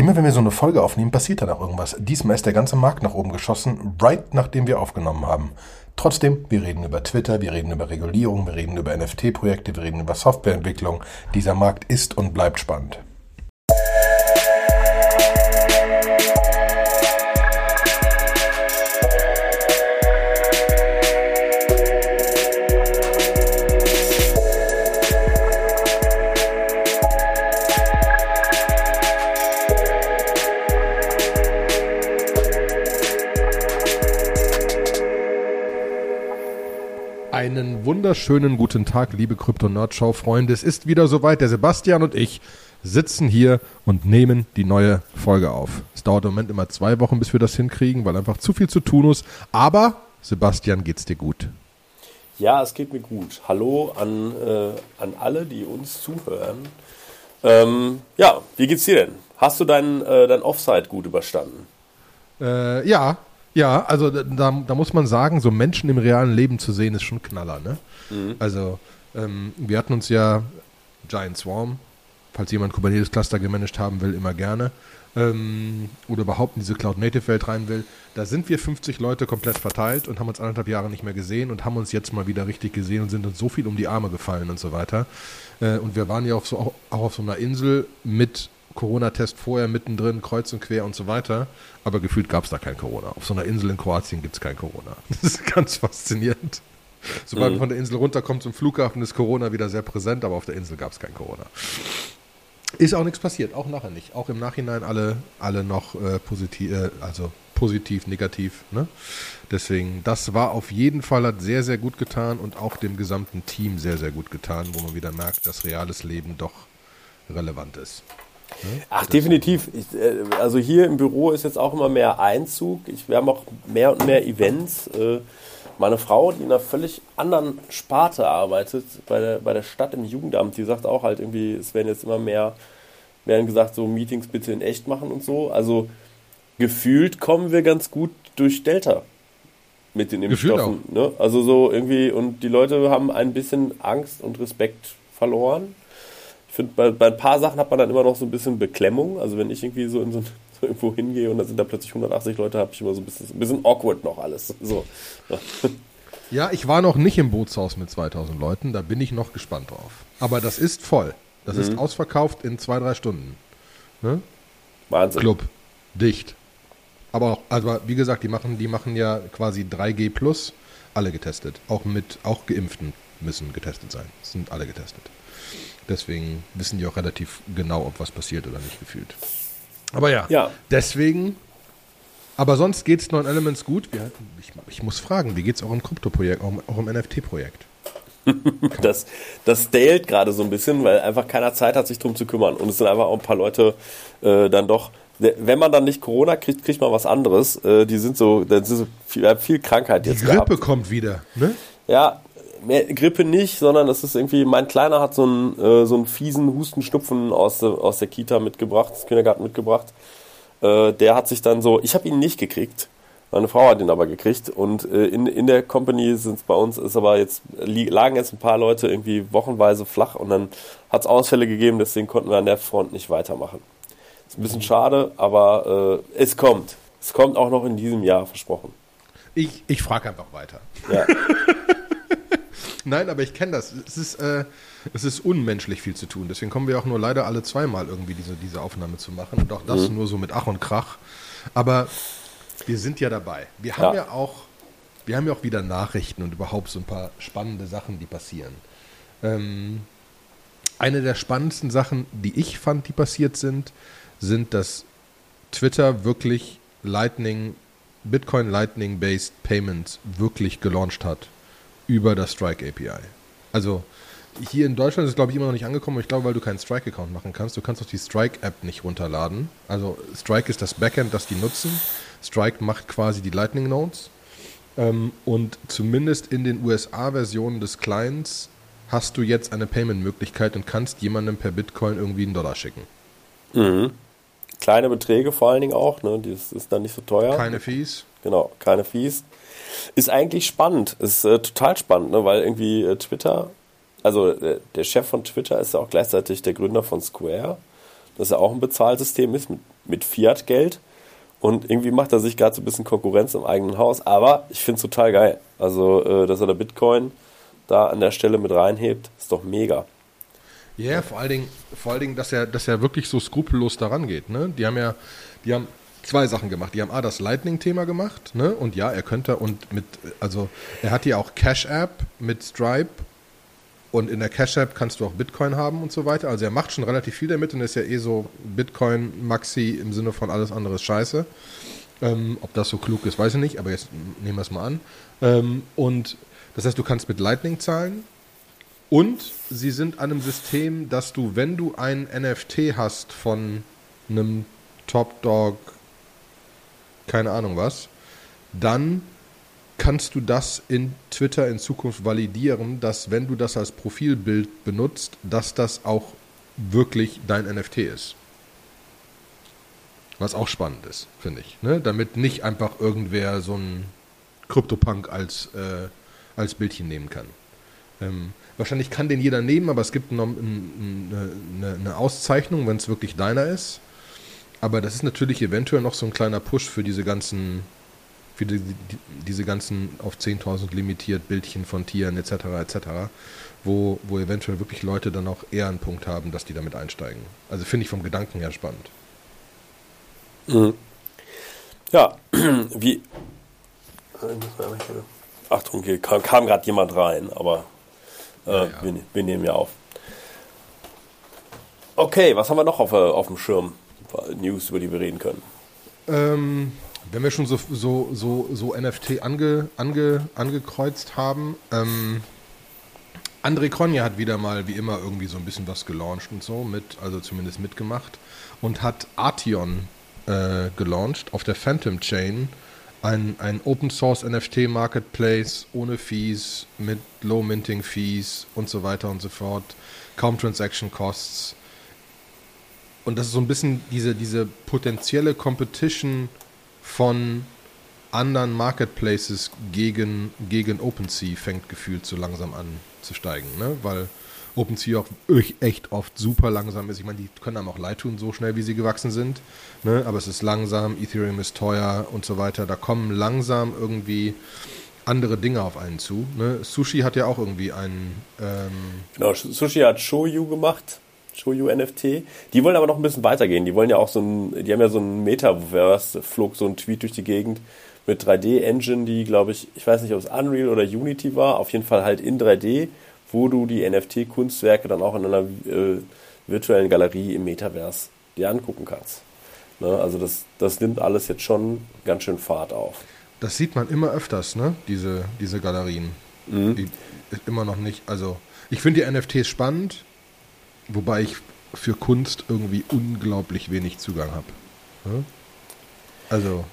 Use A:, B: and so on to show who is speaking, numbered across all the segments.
A: Immer wenn wir so eine Folge aufnehmen, passiert dann auch irgendwas. Diesmal ist der ganze Markt nach oben geschossen, right nachdem wir aufgenommen haben. Trotzdem, wir reden über Twitter, wir reden über Regulierung, wir reden über NFT-Projekte, wir reden über Softwareentwicklung. Dieser Markt ist und bleibt spannend. Wunderschönen guten Tag, liebe Krypto-Nerd-Show-Freunde. Es ist wieder soweit. Der Sebastian und ich sitzen hier und nehmen die neue Folge auf. Es dauert im Moment immer zwei Wochen, bis wir das hinkriegen, weil einfach zu viel zu tun ist. Aber, Sebastian, geht's dir gut?
B: Ja, es geht mir gut. Hallo an, äh, an alle, die uns zuhören. Ähm, ja, wie geht's dir denn? Hast du dein, äh, dein Offside gut überstanden?
A: Äh, ja, ja, also da, da muss man sagen, so Menschen im realen Leben zu sehen, ist schon Knaller, ne? Mhm. Also, ähm, wir hatten uns ja Giant Swarm, falls jemand Kubernetes Cluster gemanagt haben will, immer gerne. Ähm, oder überhaupt in diese Cloud-Native-Welt rein will. Da sind wir 50 Leute komplett verteilt und haben uns anderthalb Jahre nicht mehr gesehen und haben uns jetzt mal wieder richtig gesehen und sind uns so viel um die Arme gefallen und so weiter. Äh, und wir waren ja auch, so, auch auf so einer Insel mit Corona-Test vorher mittendrin, kreuz und quer und so weiter. Aber gefühlt gab es da kein Corona. Auf so einer Insel in Kroatien gibt es kein Corona. Das ist ganz faszinierend. Sobald mhm. man von der Insel runterkommt zum Flughafen, ist Corona wieder sehr präsent, aber auf der Insel gab es kein Corona. Ist auch nichts passiert, auch nachher nicht. Auch im Nachhinein alle, alle noch äh, positiv, äh, also positiv, negativ. Ne? Deswegen, das war auf jeden Fall, hat sehr, sehr gut getan und auch dem gesamten Team sehr, sehr gut getan, wo man wieder merkt, dass reales Leben doch relevant ist.
B: Ach, definitiv. Ich, äh, also hier im Büro ist jetzt auch immer mehr Einzug. Ich, wir haben auch mehr und mehr Events. Äh, meine Frau, die in einer völlig anderen Sparte arbeitet, bei der, bei der Stadt im Jugendamt, die sagt auch halt irgendwie, es werden jetzt immer mehr, werden gesagt, so Meetings bitte in echt machen und so. Also gefühlt kommen wir ganz gut durch Delta mit den Impfstoffen. Ne? Also so irgendwie, und die Leute haben ein bisschen Angst und Respekt verloren. Ich finde, bei, bei, ein paar Sachen hat man dann immer noch so ein bisschen Beklemmung. Also wenn ich irgendwie so in so, so irgendwo hingehe und da sind da plötzlich 180 Leute, habe ich immer so ein bisschen, ein bisschen awkward noch alles. So.
A: Ja, ich war noch nicht im Bootshaus mit 2000 Leuten, da bin ich noch gespannt drauf. Aber das ist voll. Das mhm. ist ausverkauft in zwei, drei Stunden. Ne?
B: Wahnsinn.
A: Club. Dicht. Aber auch, also wie gesagt, die machen, die machen ja quasi 3G plus, alle getestet. Auch mit, auch Geimpften müssen getestet sein. Sind alle getestet. Deswegen wissen die auch relativ genau, ob was passiert oder nicht gefühlt. Aber ja, ja. deswegen. Aber sonst geht es neuen Elements gut. Wir, ich, ich, muss fragen, wie geht es auch im Krypto-Projekt, auch, auch, im NFT-Projekt?
B: das, das dailt gerade so ein bisschen, weil einfach keiner Zeit hat, sich drum zu kümmern. Und es sind einfach auch ein paar Leute äh, dann doch wenn man dann nicht Corona kriegt, kriegt man was anderes. Äh, die sind so, dann sind so viel, viel Krankheit
A: jetzt. Die Grippe gehabt. kommt wieder, ne?
B: Ja, mehr Grippe nicht, sondern es ist irgendwie, mein Kleiner hat so einen, äh, so einen fiesen Hustenschnupfen aus, de, aus der Kita mitgebracht, das Kindergarten mitgebracht. Äh, der hat sich dann so, ich habe ihn nicht gekriegt. Meine Frau hat ihn aber gekriegt und äh, in, in der Company sind bei uns ist aber jetzt lagen jetzt ein paar Leute irgendwie wochenweise flach und dann hat es Ausfälle gegeben, deswegen konnten wir an der Front nicht weitermachen. Ist ein bisschen schade, aber äh, es kommt. Es kommt auch noch in diesem Jahr, versprochen.
A: Ich, ich frage einfach weiter. Ja. Nein, aber ich kenne das. Es ist, äh, es ist unmenschlich viel zu tun. Deswegen kommen wir auch nur leider alle zweimal irgendwie diese, diese Aufnahme zu machen. Und auch das mhm. nur so mit Ach und Krach. Aber wir sind ja dabei. Wir haben ja. ja auch, wir haben ja auch wieder Nachrichten und überhaupt so ein paar spannende Sachen, die passieren. Ähm, eine der spannendsten Sachen, die ich fand, die passiert sind, sind, dass Twitter wirklich Lightning, Bitcoin Lightning Based Payments wirklich gelauncht hat über das Strike API. Also hier in Deutschland ist es, glaube ich, immer noch nicht angekommen. Ich glaube, weil du keinen Strike-Account machen kannst. Du kannst auch die Strike-App nicht runterladen. Also Strike ist das Backend, das die nutzen. Strike macht quasi die Lightning Nodes. Ähm, und zumindest in den USA-Versionen des Clients hast du jetzt eine Payment-Möglichkeit und kannst jemandem per Bitcoin irgendwie einen Dollar schicken.
B: Mhm. Kleine Beträge vor allen Dingen auch, ne? Das ist dann nicht so teuer.
A: Keine Fees.
B: Genau, keine Fees. Ist eigentlich spannend. Ist äh, total spannend, ne? weil irgendwie äh, Twitter, also äh, der Chef von Twitter ist ja auch gleichzeitig der Gründer von Square, das ja auch ein Bezahlsystem ist mit, mit Fiat-Geld. Und irgendwie macht er sich gerade so ein bisschen Konkurrenz im eigenen Haus. Aber ich finde es total geil. Also, äh, dass er da Bitcoin da an der Stelle mit reinhebt, ist doch mega.
A: Ja, yeah, vor allen Dingen, vor allen Dingen, dass er, dass er wirklich so skrupellos daran geht. Ne? Die haben ja, die haben zwei Sachen gemacht. Die haben A, das Lightning-Thema gemacht, ne? Und ja, er könnte und mit, also er hat ja auch Cash App mit Stripe und in der Cash App kannst du auch Bitcoin haben und so weiter. Also er macht schon relativ viel damit und ist ja eh so Bitcoin-Maxi im Sinne von alles andere ist scheiße. Ähm, ob das so klug ist, weiß ich nicht, aber jetzt nehmen wir es mal an. Ähm, und das heißt, du kannst mit Lightning zahlen. Und sie sind an einem System, dass du, wenn du ein NFT hast von einem Top Dog, keine Ahnung was, dann kannst du das in Twitter in Zukunft validieren, dass wenn du das als Profilbild benutzt, dass das auch wirklich dein NFT ist. Was auch spannend ist, finde ich. Ne? Damit nicht einfach irgendwer so ein Kryptopunk als, äh, als Bildchen nehmen kann. Ähm, wahrscheinlich kann den jeder nehmen, aber es gibt noch eine, eine, eine Auszeichnung, wenn es wirklich deiner ist. Aber das ist natürlich eventuell noch so ein kleiner Push für diese ganzen für die, die, diese ganzen auf 10.000 limitiert Bildchen von Tieren etc. etc., wo, wo eventuell wirklich Leute dann auch eher einen Punkt haben, dass die damit einsteigen. Also finde ich vom Gedanken her spannend.
B: Mhm. Ja, wie. Achtung, hier kam, kam gerade jemand rein, aber äh, ja, ja. Wir, wir, nehmen ja auf. Okay, was haben wir noch auf, auf dem Schirm? News, über die wir reden können.
A: Ähm, wenn wir schon so, so, so, so NFT ange, ange, angekreuzt haben, ähm, André Kronja hat wieder mal, wie immer, irgendwie so ein bisschen was gelauncht und so, mit, also zumindest mitgemacht und hat Artion äh, gelauncht auf der Phantom Chain. Ein, ein Open Source NFT Marketplace ohne Fees, mit Low Minting Fees und so weiter und so fort. Kaum Transaction Costs. Und das ist so ein bisschen diese, diese potenzielle Competition von anderen Marketplaces gegen, gegen OpenSea fängt gefühlt so langsam an zu steigen, ne? weil OpenSea auch echt oft super langsam ist. Ich meine, die können einem auch leid tun, so schnell wie sie gewachsen sind, ne? aber es ist langsam, Ethereum ist teuer und so weiter. Da kommen langsam irgendwie andere Dinge auf einen zu. Ne? Sushi hat ja auch irgendwie einen. Ähm
B: genau, Sushi hat Shoyu gemacht. Shoyu NFT. Die wollen aber noch ein bisschen weitergehen. Die wollen ja auch so ein, die haben ja so ein Metaverse, flog so ein Tweet durch die Gegend mit 3D-Engine, die glaube ich, ich weiß nicht, ob es Unreal oder Unity war, auf jeden Fall halt in 3D, wo du die NFT-Kunstwerke dann auch in einer äh, virtuellen Galerie im Metaverse dir angucken kannst. Ne? Also das, das nimmt alles jetzt schon ganz schön Fahrt auf.
A: Das sieht man immer öfters, ne? Diese, diese Galerien. Mhm. Die immer noch nicht, also ich finde die NFTs spannend, Wobei ich für Kunst irgendwie unglaublich wenig Zugang habe. Ja? Also.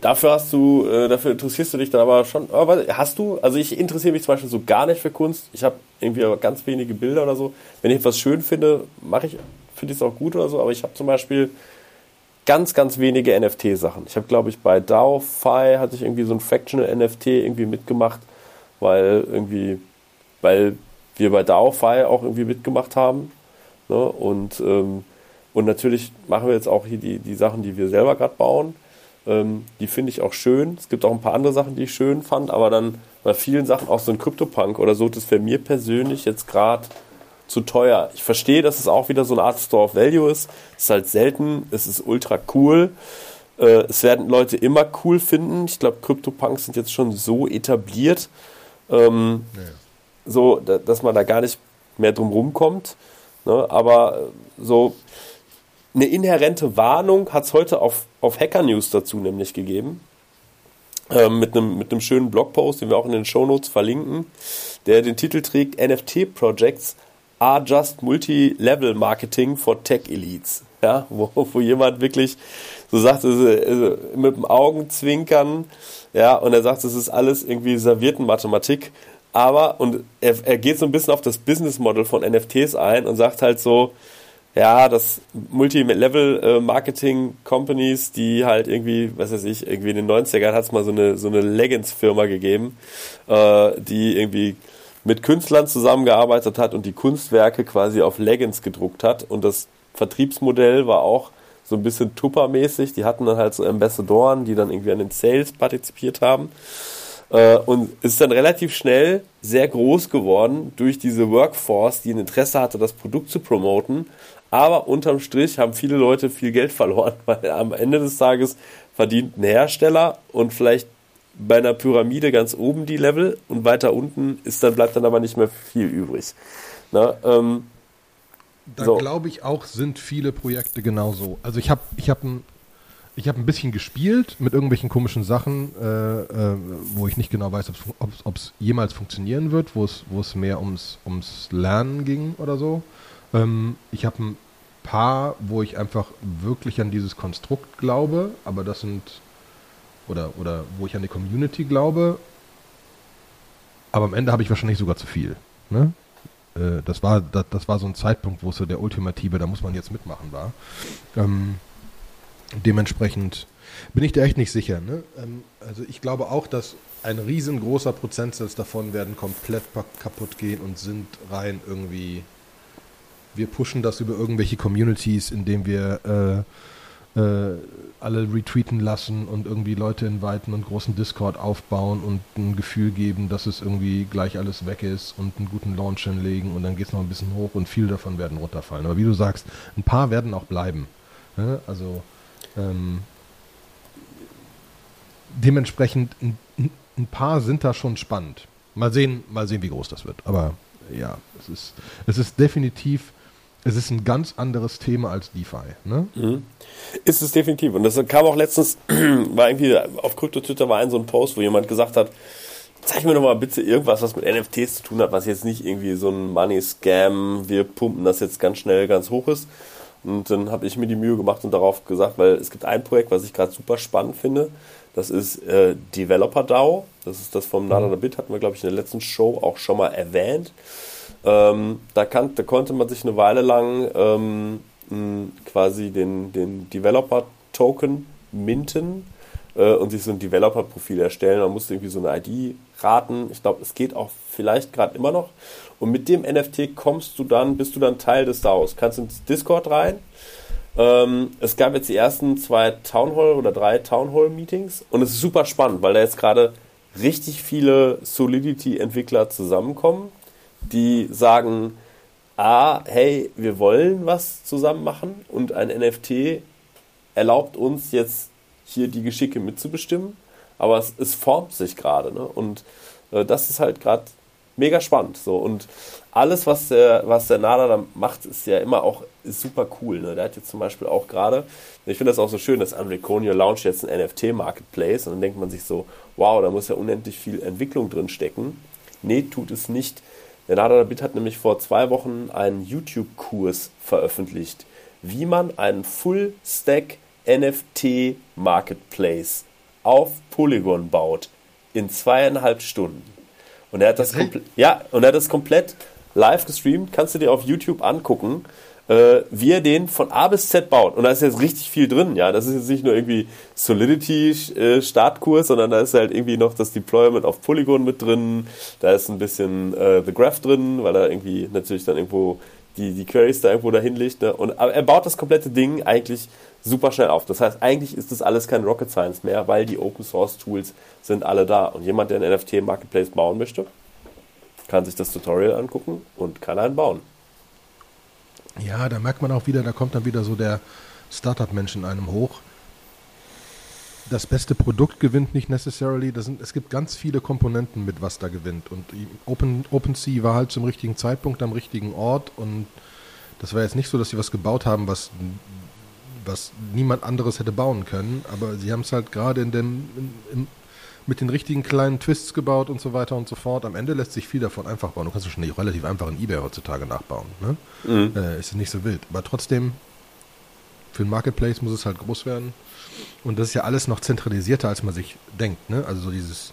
B: Dafür hast du, äh, dafür interessierst du dich dann aber schon. Aber hast du, also ich interessiere mich zum Beispiel so gar nicht für Kunst. Ich habe irgendwie aber ganz wenige Bilder oder so. Wenn ich etwas schön finde, mache ich, finde ich es auch gut oder so. Aber ich habe zum Beispiel ganz, ganz wenige NFT-Sachen. Ich habe, glaube ich, bei DAO-Fi hatte ich irgendwie so ein Fractional NFT irgendwie mitgemacht, weil irgendwie, weil wir bei DAO-Fi auch irgendwie mitgemacht haben. Ne? Und, ähm, und natürlich machen wir jetzt auch hier die, die Sachen, die wir selber gerade bauen. Ähm, die finde ich auch schön. Es gibt auch ein paar andere Sachen, die ich schön fand, aber dann bei vielen Sachen, auch so ein CryptoPunk oder so, das für mir persönlich jetzt gerade zu teuer. Ich verstehe, dass es auch wieder so eine Art Store of Value ist. Es ist halt selten, es ist ultra cool. Äh, es werden Leute immer cool finden. Ich glaube, CryptoPunks sind jetzt schon so etabliert. Ähm, ja so, dass man da gar nicht mehr drum rumkommt. Ne? Aber so eine inhärente Warnung hat es heute auf, auf Hacker News dazu nämlich gegeben. Ähm, mit einem mit schönen Blogpost, den wir auch in den Shownotes verlinken, der den Titel trägt NFT Projects are just multi-level marketing for tech elites. Ja, wo, wo jemand wirklich so sagt, also mit dem Augenzwinkern, ja, und er sagt, es ist alles irgendwie Serviertenmathematik aber, und er, er geht so ein bisschen auf das Business Model von NFTs ein und sagt halt so, ja, das Multi-Level-Marketing-Companies, die halt irgendwie, was weiß ich, irgendwie in den 90ern hat es mal so eine, so eine Leggings-Firma gegeben, äh, die irgendwie mit Künstlern zusammengearbeitet hat und die Kunstwerke quasi auf Leggings gedruckt hat und das Vertriebsmodell war auch so ein bisschen Tupper-mäßig. Die hatten dann halt so Ambassadoren, die dann irgendwie an den Sales partizipiert haben. Äh, und ist dann relativ schnell sehr groß geworden durch diese Workforce, die ein Interesse hatte, das Produkt zu promoten. Aber unterm Strich haben viele Leute viel Geld verloren, weil am Ende des Tages verdient ein Hersteller und vielleicht bei einer Pyramide ganz oben die Level und weiter unten ist dann bleibt dann aber nicht mehr viel übrig. Na, ähm,
A: da so. glaube ich auch, sind viele Projekte genauso. Also ich habe ich hab ein, hab ein bisschen gespielt mit irgendwelchen komischen Sachen, äh, äh, wo ich nicht genau weiß, ob es jemals funktionieren wird, wo es mehr ums, ums Lernen ging oder so. Ähm, ich habe ein paar, wo ich einfach wirklich an dieses Konstrukt glaube, aber das sind, oder, oder wo ich an die Community glaube, aber am Ende habe ich wahrscheinlich sogar zu viel. Ne? Äh, das, war, das, das, war so ein Zeitpunkt, wo es so der ultimative, da muss man jetzt mitmachen war. Ähm, dementsprechend bin ich da echt nicht sicher. Ne? Ähm, also ich glaube auch, dass ein riesengroßer Prozentsatz davon werden komplett kaputt gehen und sind rein irgendwie, wir pushen das über irgendwelche Communities, indem wir äh, äh, alle retweeten lassen und irgendwie Leute inviten und großen Discord aufbauen und ein Gefühl geben, dass es irgendwie gleich alles weg ist und einen guten Launch hinlegen und dann geht es noch ein bisschen hoch und viel davon werden runterfallen. Aber wie du sagst, ein paar werden auch bleiben. Ne? Also ähm, dementsprechend ein, ein paar sind da schon spannend. Mal sehen, mal sehen, wie groß das wird. Aber ja, es ist, es ist definitiv es ist ein ganz anderes Thema als DeFi. Ne? Mhm.
B: Ist es definitiv. Und das kam auch letztens, war irgendwie auf Krypto-Twitter war ein so ein Post, wo jemand gesagt hat, zeig mir doch mal bitte irgendwas, was mit NFTs zu tun hat, was jetzt nicht irgendwie so ein Money-Scam, wir pumpen das jetzt ganz schnell ganz hoch ist. Und dann habe ich mir die Mühe gemacht und darauf gesagt, weil es gibt ein Projekt, was ich gerade super spannend finde. Das ist äh, Developer DAO. Das ist das vom Nada Bit, hatten wir, glaube ich, in der letzten Show auch schon mal erwähnt. Ähm, da, kann, da, konnte man sich eine Weile lang ähm, quasi den, den Developer-Token minten äh, und sich so ein Developer-Profil erstellen. Man musste irgendwie so eine ID raten. Ich glaube, es geht auch vielleicht gerade immer noch. Und mit dem NFT kommst du dann, bist du dann Teil des DAOs. Kannst ins Discord rein. Ähm, es gab jetzt die ersten zwei Townhall oder drei Townhall-Meetings und es ist super spannend, weil da jetzt gerade richtig viele Solidity-Entwickler zusammenkommen die sagen, A, hey, wir wollen was zusammen machen und ein NFT erlaubt uns jetzt hier die Geschicke mitzubestimmen, aber es, es formt sich gerade. Ne? Und äh, das ist halt gerade mega spannend. So. Und alles, was der, was der Nada da macht, ist ja immer auch super cool. Ne? Der hat jetzt zum Beispiel auch gerade, ich finde das auch so schön, dass Unreconio launcht jetzt ein NFT-Marketplace und dann denkt man sich so, wow, da muss ja unendlich viel Entwicklung drin stecken. Nee, tut es nicht. Der Nada Bit hat nämlich vor zwei Wochen einen YouTube-Kurs veröffentlicht, wie man einen Full-Stack NFT Marketplace auf Polygon baut in zweieinhalb Stunden. Und er hat das, komplett, ja, und er hat das komplett live gestreamt, kannst du dir auf YouTube angucken äh, wie er den von A bis Z baut. Und da ist jetzt richtig viel drin, ja. Das ist jetzt nicht nur irgendwie Solidity-Startkurs, äh, sondern da ist halt irgendwie noch das Deployment auf Polygon mit drin. Da ist ein bisschen äh, The Graph drin, weil er irgendwie natürlich dann irgendwo die, die Queries da irgendwo dahin legt. Ne? Und aber er baut das komplette Ding eigentlich super schnell auf. Das heißt, eigentlich ist das alles kein Rocket Science mehr, weil die Open Source Tools sind alle da. Und jemand, der einen NFT Marketplace bauen möchte, kann sich das Tutorial angucken und kann einen bauen.
A: Ja, da merkt man auch wieder, da kommt dann wieder so der Startup-Mensch in einem hoch. Das beste Produkt gewinnt nicht necessarily. Sind, es gibt ganz viele Komponenten mit, was da gewinnt. Und Open, OpenSea war halt zum richtigen Zeitpunkt am richtigen Ort. Und das war jetzt nicht so, dass sie was gebaut haben, was, was niemand anderes hätte bauen können. Aber sie haben es halt gerade in dem, in, in, mit den richtigen kleinen Twists gebaut und so weiter und so fort. Am Ende lässt sich viel davon einfach bauen. Du kannst es schon relativ einfach in eBay heutzutage nachbauen. Ne? Mhm. Äh, ist nicht so wild. Aber trotzdem, für ein Marketplace muss es halt groß werden. Und das ist ja alles noch zentralisierter, als man sich denkt. Ne? Also so dieses,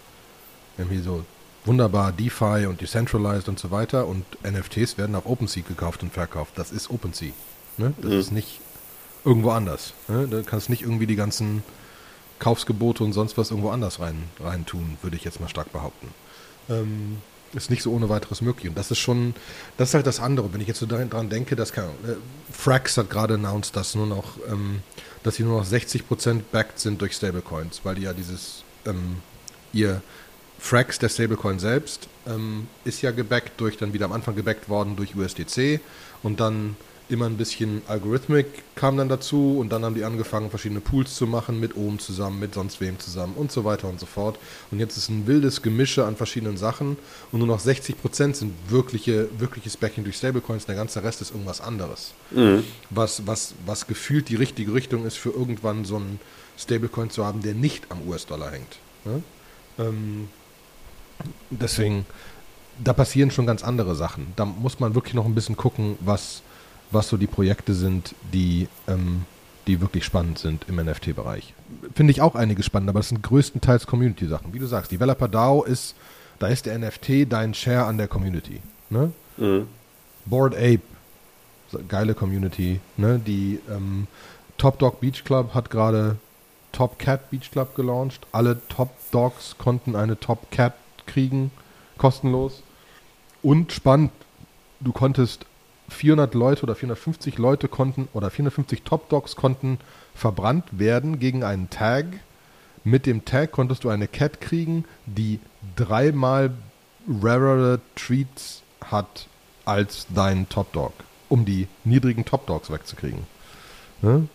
A: irgendwie so wunderbar DeFi und Decentralized und so weiter. Und NFTs werden auf OpenSea gekauft und verkauft. Das ist OpenSea. Ne? Das mhm. ist nicht irgendwo anders. Ne? Da kannst nicht irgendwie die ganzen Kaufsgebote und sonst was irgendwo anders rein, rein tun, würde ich jetzt mal stark behaupten. Ähm, ist nicht so ohne weiteres möglich. Und das ist schon, das ist halt das andere. Wenn ich jetzt so daran denke, dass kann, äh, Frax hat gerade announced, dass nur noch, ähm, dass sie nur noch 60% backed sind durch Stablecoins, weil die ja dieses, ähm, ihr Frax, der Stablecoin selbst, ähm, ist ja gebackt durch, dann wieder am Anfang gebackt worden durch USDC und dann immer ein bisschen Algorithmik kam dann dazu und dann haben die angefangen, verschiedene Pools zu machen, mit oben zusammen, mit sonst wem zusammen und so weiter und so fort. Und jetzt ist ein wildes Gemische an verschiedenen Sachen und nur noch 60% sind wirkliche, wirkliches Backing durch Stablecoins, der ganze Rest ist irgendwas anderes. Mhm. Was, was, was gefühlt die richtige Richtung ist, für irgendwann so einen Stablecoin zu haben, der nicht am US-Dollar hängt. Ne? Ähm, deswegen, da passieren schon ganz andere Sachen. Da muss man wirklich noch ein bisschen gucken, was was so die Projekte sind, die, ähm, die wirklich spannend sind im NFT-Bereich. Finde ich auch einige spannend, aber das sind größtenteils Community-Sachen. Wie du sagst, Developer DAO ist, da ist der NFT dein Share an der Community. Ne? Mhm. Board Ape, geile Community. Ne? Die ähm, Top Dog Beach Club hat gerade Top Cat Beach Club gelauncht. Alle Top Dogs konnten eine Top Cat kriegen, kostenlos. Und spannend, du konntest 400 Leute oder 450 Leute konnten oder 450 Top Dogs konnten verbrannt werden gegen einen Tag. Mit dem Tag konntest du eine Cat kriegen, die dreimal rarere Treats hat als dein Top Dog, um die niedrigen Top Dogs wegzukriegen. Ne?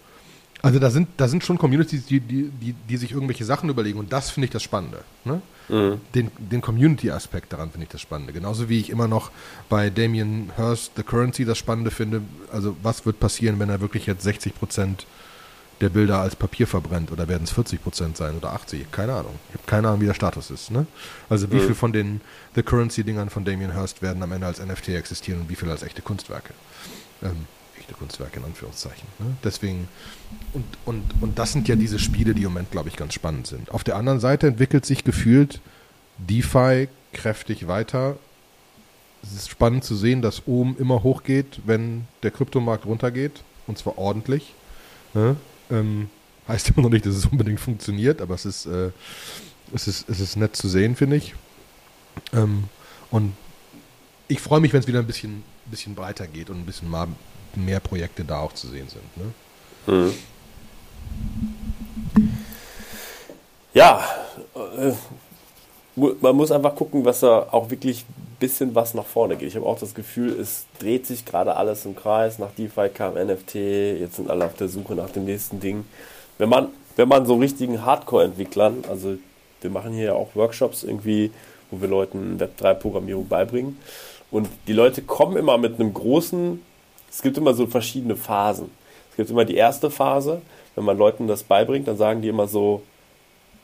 A: Also da sind, da sind schon Communities, die, die, die, die sich irgendwelche Sachen überlegen und das finde ich das Spannende. Ne? Mhm. Den, den Community-Aspekt daran finde ich das Spannende. Genauso wie ich immer noch bei Damien Hirst The Currency das Spannende finde. Also was wird passieren, wenn er wirklich jetzt 60 Prozent der Bilder als Papier verbrennt oder werden es 40 Prozent sein oder 80? Keine Ahnung. Ich habe keine Ahnung, wie der Status ist. Ne? Also wie mhm. viel von den The Currency-Dingern von Damien Hirst werden am Ende als NFT existieren und wie viel als echte Kunstwerke? Ähm, echte Kunstwerke in Anführungszeichen. Ne? Deswegen, und, und, und das sind ja diese Spiele, die im Moment, glaube ich, ganz spannend sind. Auf der anderen Seite entwickelt sich gefühlt DeFi kräftig weiter. Es ist spannend zu sehen, dass oben immer hochgeht, wenn der Kryptomarkt runtergeht. Und zwar ordentlich. Ne? Ähm, heißt immer noch nicht, dass es unbedingt funktioniert, aber es ist, äh, es ist, es ist nett zu sehen, finde ich. Ähm, und ich freue mich, wenn es wieder ein bisschen, bisschen breiter geht und ein bisschen mal mehr Projekte da auch zu sehen sind. Ne?
B: Hm. Ja, äh, man muss einfach gucken, was da auch wirklich ein bisschen was nach vorne geht. Ich habe auch das Gefühl, es dreht sich gerade alles im Kreis. Nach DeFi kam NFT, jetzt sind alle auf der Suche nach dem nächsten Ding. Wenn man, wenn man so richtigen Hardcore-Entwicklern, also wir machen hier ja auch Workshops irgendwie, wo wir Leuten Web3-Programmierung beibringen. Und die Leute kommen immer mit einem großen es gibt immer so verschiedene Phasen. Es gibt immer die erste Phase, wenn man Leuten das beibringt, dann sagen die immer so,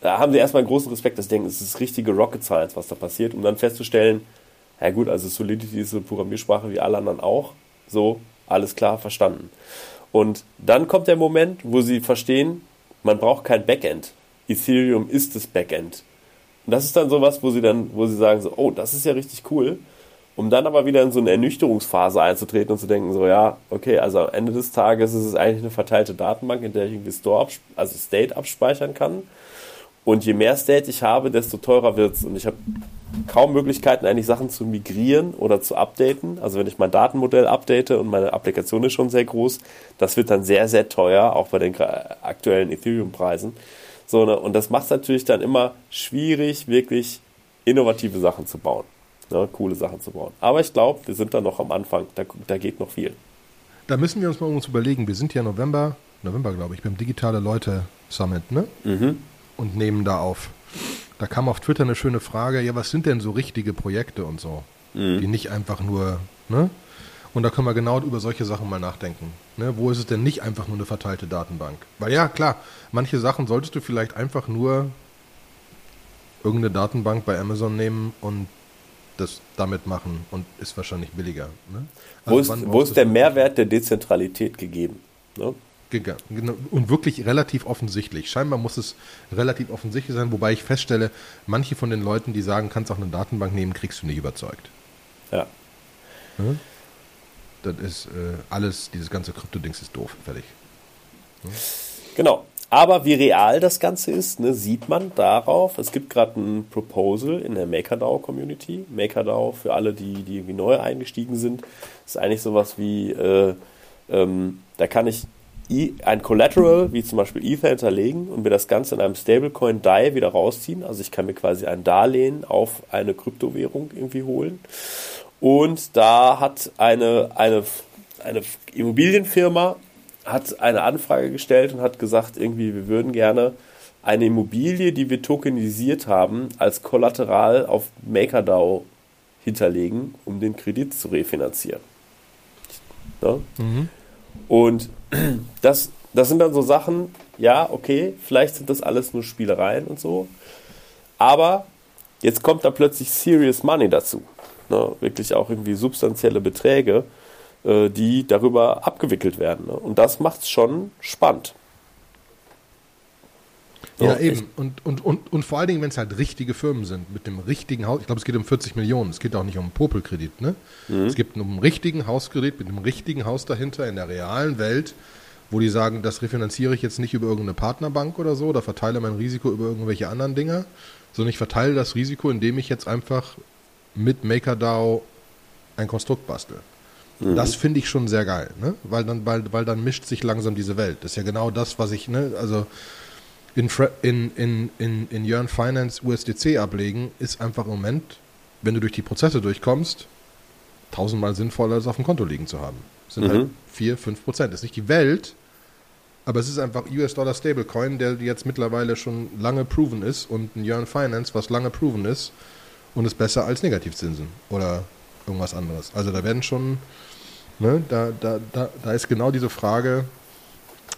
B: da haben sie erstmal einen großen Respekt, dass sie denken, es ist richtige Rocket Science, was da passiert, um dann festzustellen, ja gut, also Solidity ist eine Programmiersprache wie alle anderen auch, so, alles klar, verstanden. Und dann kommt der Moment, wo sie verstehen, man braucht kein Backend. Ethereum ist das Backend. Und das ist dann sowas, wo sie dann, wo sie sagen so, oh, das ist ja richtig cool um dann aber wieder in so eine Ernüchterungsphase einzutreten und zu denken, so ja, okay, also am Ende des Tages ist es eigentlich eine verteilte Datenbank, in der ich irgendwie Store, also State abspeichern kann. Und je mehr State ich habe, desto teurer wird es. Und ich habe kaum Möglichkeiten, eigentlich Sachen zu migrieren oder zu updaten. Also wenn ich mein Datenmodell update und meine Applikation ist schon sehr groß, das wird dann sehr, sehr teuer, auch bei den aktuellen Ethereum-Preisen. So, ne? Und das macht es natürlich dann immer schwierig, wirklich innovative Sachen zu bauen ne, coole Sachen zu bauen. Aber ich glaube, wir sind da noch am Anfang, da, da geht noch viel.
A: Da müssen wir uns mal uns überlegen, wir sind ja November, November glaube ich, beim Digitale Leute Summit, ne? Mhm. Und nehmen da auf. Da kam auf Twitter eine schöne Frage, ja, was sind denn so richtige Projekte und so, mhm. die nicht einfach nur, ne? Und da können wir genau über solche Sachen mal nachdenken. Ne? Wo ist es denn nicht einfach nur eine verteilte Datenbank? Weil ja, klar, manche Sachen solltest du vielleicht einfach nur irgendeine Datenbank bei Amazon nehmen und das damit machen und ist wahrscheinlich billiger. Ne?
B: Also wo ist, wo ist der Mehrwert der Dezentralität gegeben? Ne?
A: Genau. Und wirklich relativ offensichtlich. Scheinbar muss es relativ offensichtlich sein, wobei ich feststelle, manche von den Leuten, die sagen, kannst auch eine Datenbank nehmen, kriegst du nicht überzeugt.
B: Ja.
A: Ne? Das ist äh, alles, dieses ganze Krypto-Dings ist doof, fertig.
B: Ne? Genau. Aber wie real das Ganze ist, ne, sieht man darauf. Es gibt gerade ein Proposal in der MakerDAO-Community. MakerDAO, für alle, die, die irgendwie neu eingestiegen sind, ist eigentlich sowas wie, äh, ähm, da kann ich ein Collateral, wie zum Beispiel Ether, hinterlegen und mir das Ganze in einem Stablecoin DAI wieder rausziehen. Also ich kann mir quasi ein Darlehen auf eine Kryptowährung irgendwie holen. Und da hat eine, eine, eine Immobilienfirma hat eine Anfrage gestellt und hat gesagt, irgendwie, wir würden gerne eine Immobilie, die wir tokenisiert haben, als Kollateral auf MakerDAO hinterlegen, um den Kredit zu refinanzieren. Ja? Mhm. Und das, das sind dann so Sachen, ja, okay, vielleicht sind das alles nur Spielereien und so, aber jetzt kommt da plötzlich Serious Money dazu. Ne? Wirklich auch irgendwie substanzielle Beträge. Äh, die darüber abgewickelt werden. Ne? Und das macht es schon spannend.
A: So, ja, eben. Und, und, und, und vor allen Dingen, wenn es halt richtige Firmen sind, mit dem richtigen Haus. Ich glaube, es geht um 40 Millionen. Es geht auch nicht um einen Popelkredit. Ne? Mhm. Es gibt einen richtigen Hauskredit mit einem richtigen Haus dahinter in der realen Welt, wo die sagen, das refinanziere ich jetzt nicht über irgendeine Partnerbank oder so, oder verteile mein Risiko über irgendwelche anderen Dinge, sondern ich verteile das Risiko, indem ich jetzt einfach mit MakerDAO ein Konstrukt bastel. Mhm. Das finde ich schon sehr geil, ne? weil, dann, weil, weil dann mischt sich langsam diese Welt. Das ist ja genau das, was ich, ne? also in, in, in, in, in Yearn Finance USDC ablegen, ist einfach im Moment, wenn du durch die Prozesse durchkommst, tausendmal sinnvoller, als auf dem Konto liegen zu haben. Das sind halt mhm. halt 4, 5 Prozent. Das ist nicht die Welt, aber es ist einfach US-Dollar Stablecoin, der jetzt mittlerweile schon lange proven ist und ein Yearn Finance, was lange proven ist und ist besser als Negativzinsen oder irgendwas anderes. Also da werden schon Ne, da, da, da, da ist genau diese Frage,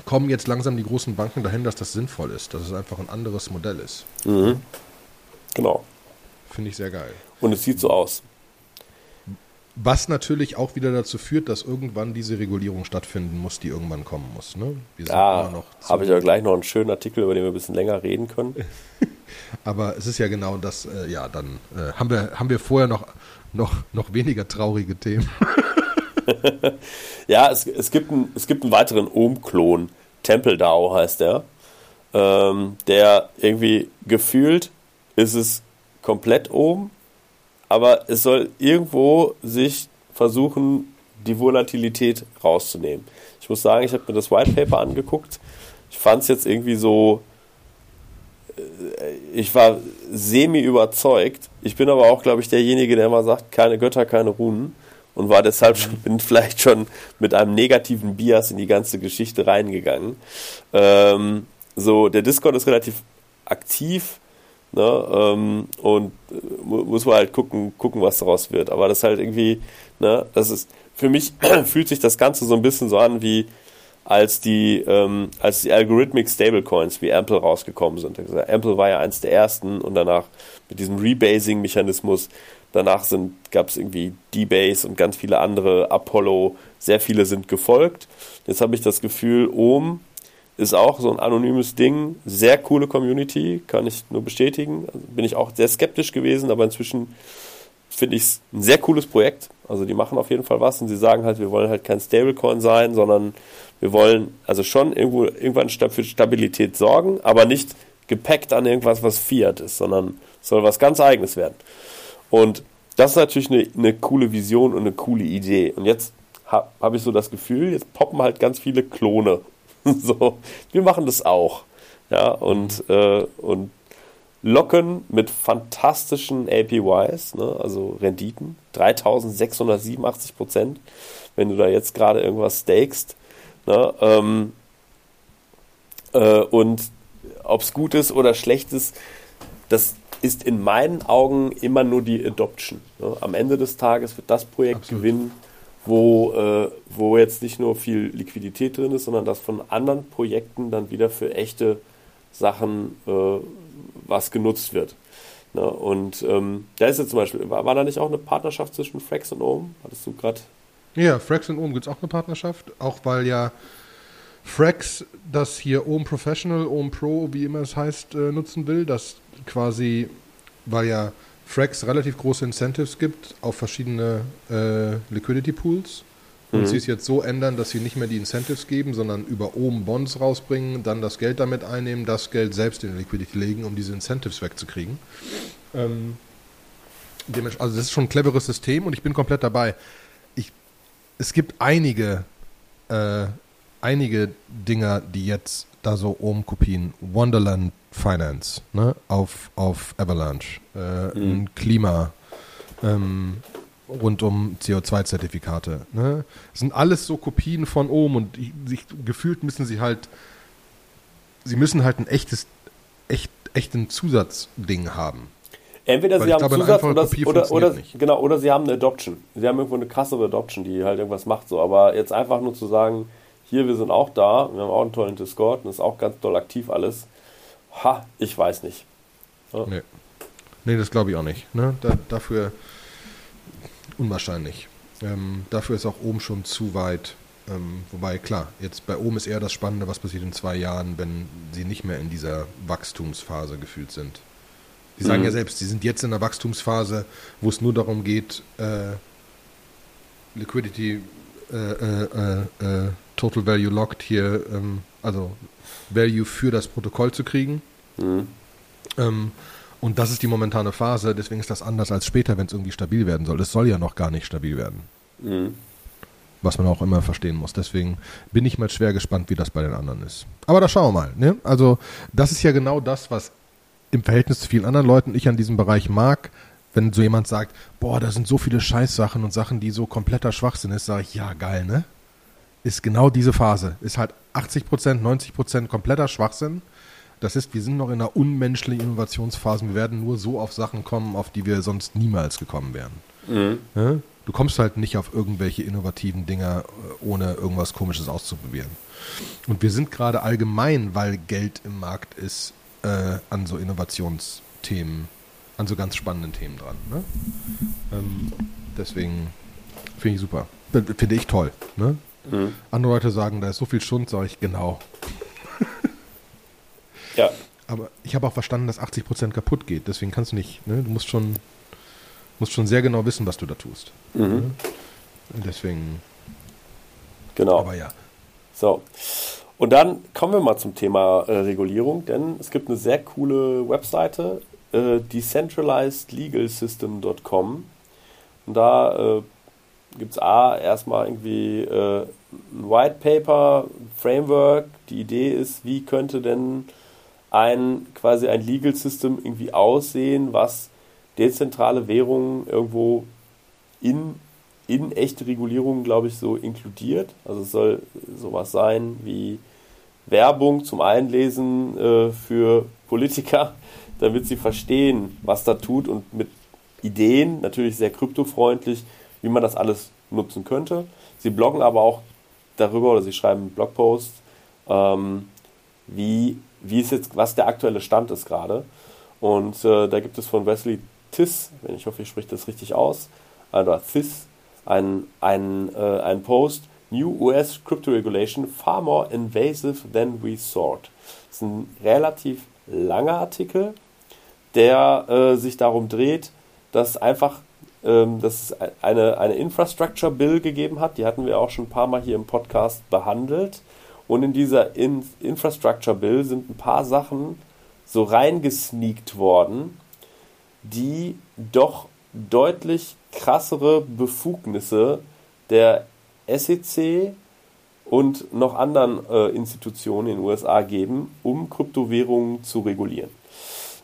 A: kommen jetzt langsam die großen Banken dahin, dass das sinnvoll ist, dass es einfach ein anderes Modell ist.
B: Mhm. Genau.
A: Finde ich sehr geil.
B: Und es sieht so aus.
A: Was natürlich auch wieder dazu führt, dass irgendwann diese Regulierung stattfinden muss, die irgendwann kommen muss. Ne?
B: ja, habe ich ja gleich noch einen schönen Artikel, über den wir ein bisschen länger reden können.
A: Aber es ist ja genau das, äh, ja, dann äh, haben, wir, haben wir vorher noch, noch, noch weniger traurige Themen.
B: ja, es, es, gibt ein, es gibt einen weiteren Ohm-Klon. Temple DAO heißt der. Ähm, der irgendwie gefühlt ist es komplett Ohm, aber es soll irgendwo sich versuchen, die Volatilität rauszunehmen. Ich muss sagen, ich habe mir das White Paper angeguckt. Ich fand es jetzt irgendwie so. Äh, ich war semi überzeugt. Ich bin aber auch, glaube ich, derjenige, der immer sagt: keine Götter, keine Runen und war deshalb schon, bin vielleicht schon mit einem negativen Bias in die ganze Geschichte reingegangen. Ähm, so, der Discord ist relativ aktiv ne, ähm, und äh, muss man halt gucken, gucken, was daraus wird. Aber das ist halt irgendwie, ne, das ist, für mich fühlt sich das Ganze so ein bisschen so an wie als die, ähm, als die Algorithmic Stablecoins wie Ample rausgekommen sind. Ample war ja eins der ersten und danach mit diesem Rebasing-Mechanismus Danach gab es irgendwie D-Base und ganz viele andere, Apollo, sehr viele sind gefolgt. Jetzt habe ich das Gefühl, Ohm ist auch so ein anonymes Ding, sehr coole Community, kann ich nur bestätigen. Also bin ich auch sehr skeptisch gewesen, aber inzwischen finde ich es ein sehr cooles Projekt. Also die machen auf jeden Fall was und sie sagen halt, wir wollen halt kein Stablecoin sein, sondern wir wollen also schon irgendwo irgendwann für Stabilität sorgen, aber nicht gepackt an irgendwas, was Fiat ist, sondern soll was ganz eigenes werden. Und das ist natürlich eine, eine coole Vision und eine coole Idee. Und jetzt habe hab ich so das Gefühl, jetzt poppen halt ganz viele Klone. so, wir machen das auch. Ja, und, äh, und locken mit fantastischen APYs, ne, also Renditen, 3687 Prozent, wenn du da jetzt gerade irgendwas stakest. Ne, ähm, äh, und ob es gut ist oder schlecht ist, das ist in meinen Augen immer nur die Adoption. Ne? Am Ende des Tages wird das Projekt Absolut. gewinnen, wo, äh, wo jetzt nicht nur viel Liquidität drin ist, sondern das von anderen Projekten dann wieder für echte Sachen äh, was genutzt wird. Ne? Und ähm, da ist jetzt zum Beispiel, war, war, da nicht auch eine Partnerschaft zwischen Frax und Ohm? Hattest du gerade.
A: Ja, Frax und Ohm gibt es auch eine Partnerschaft, auch weil ja Frax das hier Ohm Professional, Ohm Pro, wie immer es heißt, äh, nutzen will, das quasi, weil ja Frax relativ große Incentives gibt auf verschiedene äh, Liquidity Pools, und mhm. sie es jetzt so ändern, dass sie nicht mehr die Incentives geben, sondern über oben Bonds rausbringen, dann das Geld damit einnehmen, das Geld selbst in Liquidity legen, um diese Incentives wegzukriegen. Ähm, also das ist schon ein cleveres System und ich bin komplett dabei. Ich, es gibt einige, äh, einige Dinger, die jetzt da so oben kopieren. Wonderland Finance ne? auf, auf Avalanche, äh, mhm. Klima, ähm, rund um CO2-Zertifikate. Ne? Das sind alles so Kopien von oben und sich, gefühlt müssen sie halt, sie müssen halt ein echtes, echt, echten Zusatzding haben.
B: Entweder sie haben glaube, Zusatz oder, oder, oder, genau, oder sie haben eine Adoption. Sie haben irgendwo eine krassere Adoption, die halt irgendwas macht so. Aber jetzt einfach nur zu sagen, hier, wir sind auch da, wir haben auch einen tollen Discord und ist auch ganz doll aktiv alles. Ha, ich weiß nicht.
A: Ja. Nee. nee, das glaube ich auch nicht. Ne? Da, dafür unwahrscheinlich. Ähm, dafür ist auch oben schon zu weit. Ähm, wobei, klar, jetzt bei oben ist eher das Spannende, was passiert in zwei Jahren, wenn sie nicht mehr in dieser Wachstumsphase gefühlt sind. Sie sagen mhm. ja selbst, sie sind jetzt in der Wachstumsphase, wo es nur darum geht, äh, Liquidity, äh, äh, äh Total Value Locked hier, ähm, also Value für das Protokoll zu kriegen. Mhm. Ähm, und das ist die momentane Phase, deswegen ist das anders als später, wenn es irgendwie stabil werden soll. Es soll ja noch gar nicht stabil werden. Mhm. Was man auch immer verstehen muss. Deswegen bin ich mal schwer gespannt, wie das bei den anderen ist. Aber da schauen wir mal. Ne? Also, das ist ja genau das, was im Verhältnis zu vielen anderen Leuten ich an diesem Bereich mag. Wenn so jemand sagt, boah, da sind so viele Scheißsachen und Sachen, die so kompletter Schwachsinn ist, sage ich, ja, geil, ne? Ist genau diese Phase. Ist halt 80% 90% kompletter Schwachsinn das ist, wir sind noch in einer unmenschlichen Innovationsphase. Wir werden nur so auf Sachen kommen, auf die wir sonst niemals gekommen wären. Mhm. Ja? Du kommst halt nicht auf irgendwelche innovativen Dinger, äh, ohne irgendwas Komisches auszuprobieren. Und wir sind gerade allgemein, weil Geld im Markt ist, äh, an so Innovationsthemen, an so ganz spannenden Themen dran. Ne? Ähm, deswegen finde ich super. Finde ich toll. Ne? Mhm. Andere Leute sagen, da ist so viel Schund, sage ich genau. Ja. Aber ich habe auch verstanden, dass 80% kaputt geht. Deswegen kannst du nicht, ne? Du musst schon, musst schon sehr genau wissen, was du da tust. Mhm. Ne? Deswegen.
B: Genau. Aber ja. So. Und dann kommen wir mal zum Thema äh, Regulierung, denn es gibt eine sehr coole Webseite, äh, decentralizedlegalsystem.com. Und da äh, gibt es A, erstmal irgendwie äh, ein White Paper, Framework. Die Idee ist, wie könnte denn ein quasi ein Legal System irgendwie aussehen, was dezentrale Währungen irgendwo in, in echte Regulierungen, glaube ich, so inkludiert. Also es soll sowas sein wie Werbung zum Einlesen äh, für Politiker, damit sie verstehen, was da tut und mit Ideen, natürlich sehr kryptofreundlich, wie man das alles nutzen könnte. Sie bloggen aber auch darüber oder sie schreiben Blogposts, ähm, wie wie ist jetzt, was der aktuelle Stand ist gerade. Und äh, da gibt es von Wesley Tiss, wenn ich hoffe, ich spreche das richtig aus, oder Tiss, einen ein, äh, ein Post, New US Crypto Regulation far more invasive than we thought. Das ist ein relativ langer Artikel, der äh, sich darum dreht, dass einfach ähm, dass es eine, eine Infrastructure Bill gegeben hat, die hatten wir auch schon ein paar Mal hier im Podcast behandelt, und in dieser in Infrastructure Bill sind ein paar Sachen so reingesneakt worden, die doch deutlich krassere Befugnisse der SEC und noch anderen äh, Institutionen in den USA geben, um Kryptowährungen zu regulieren.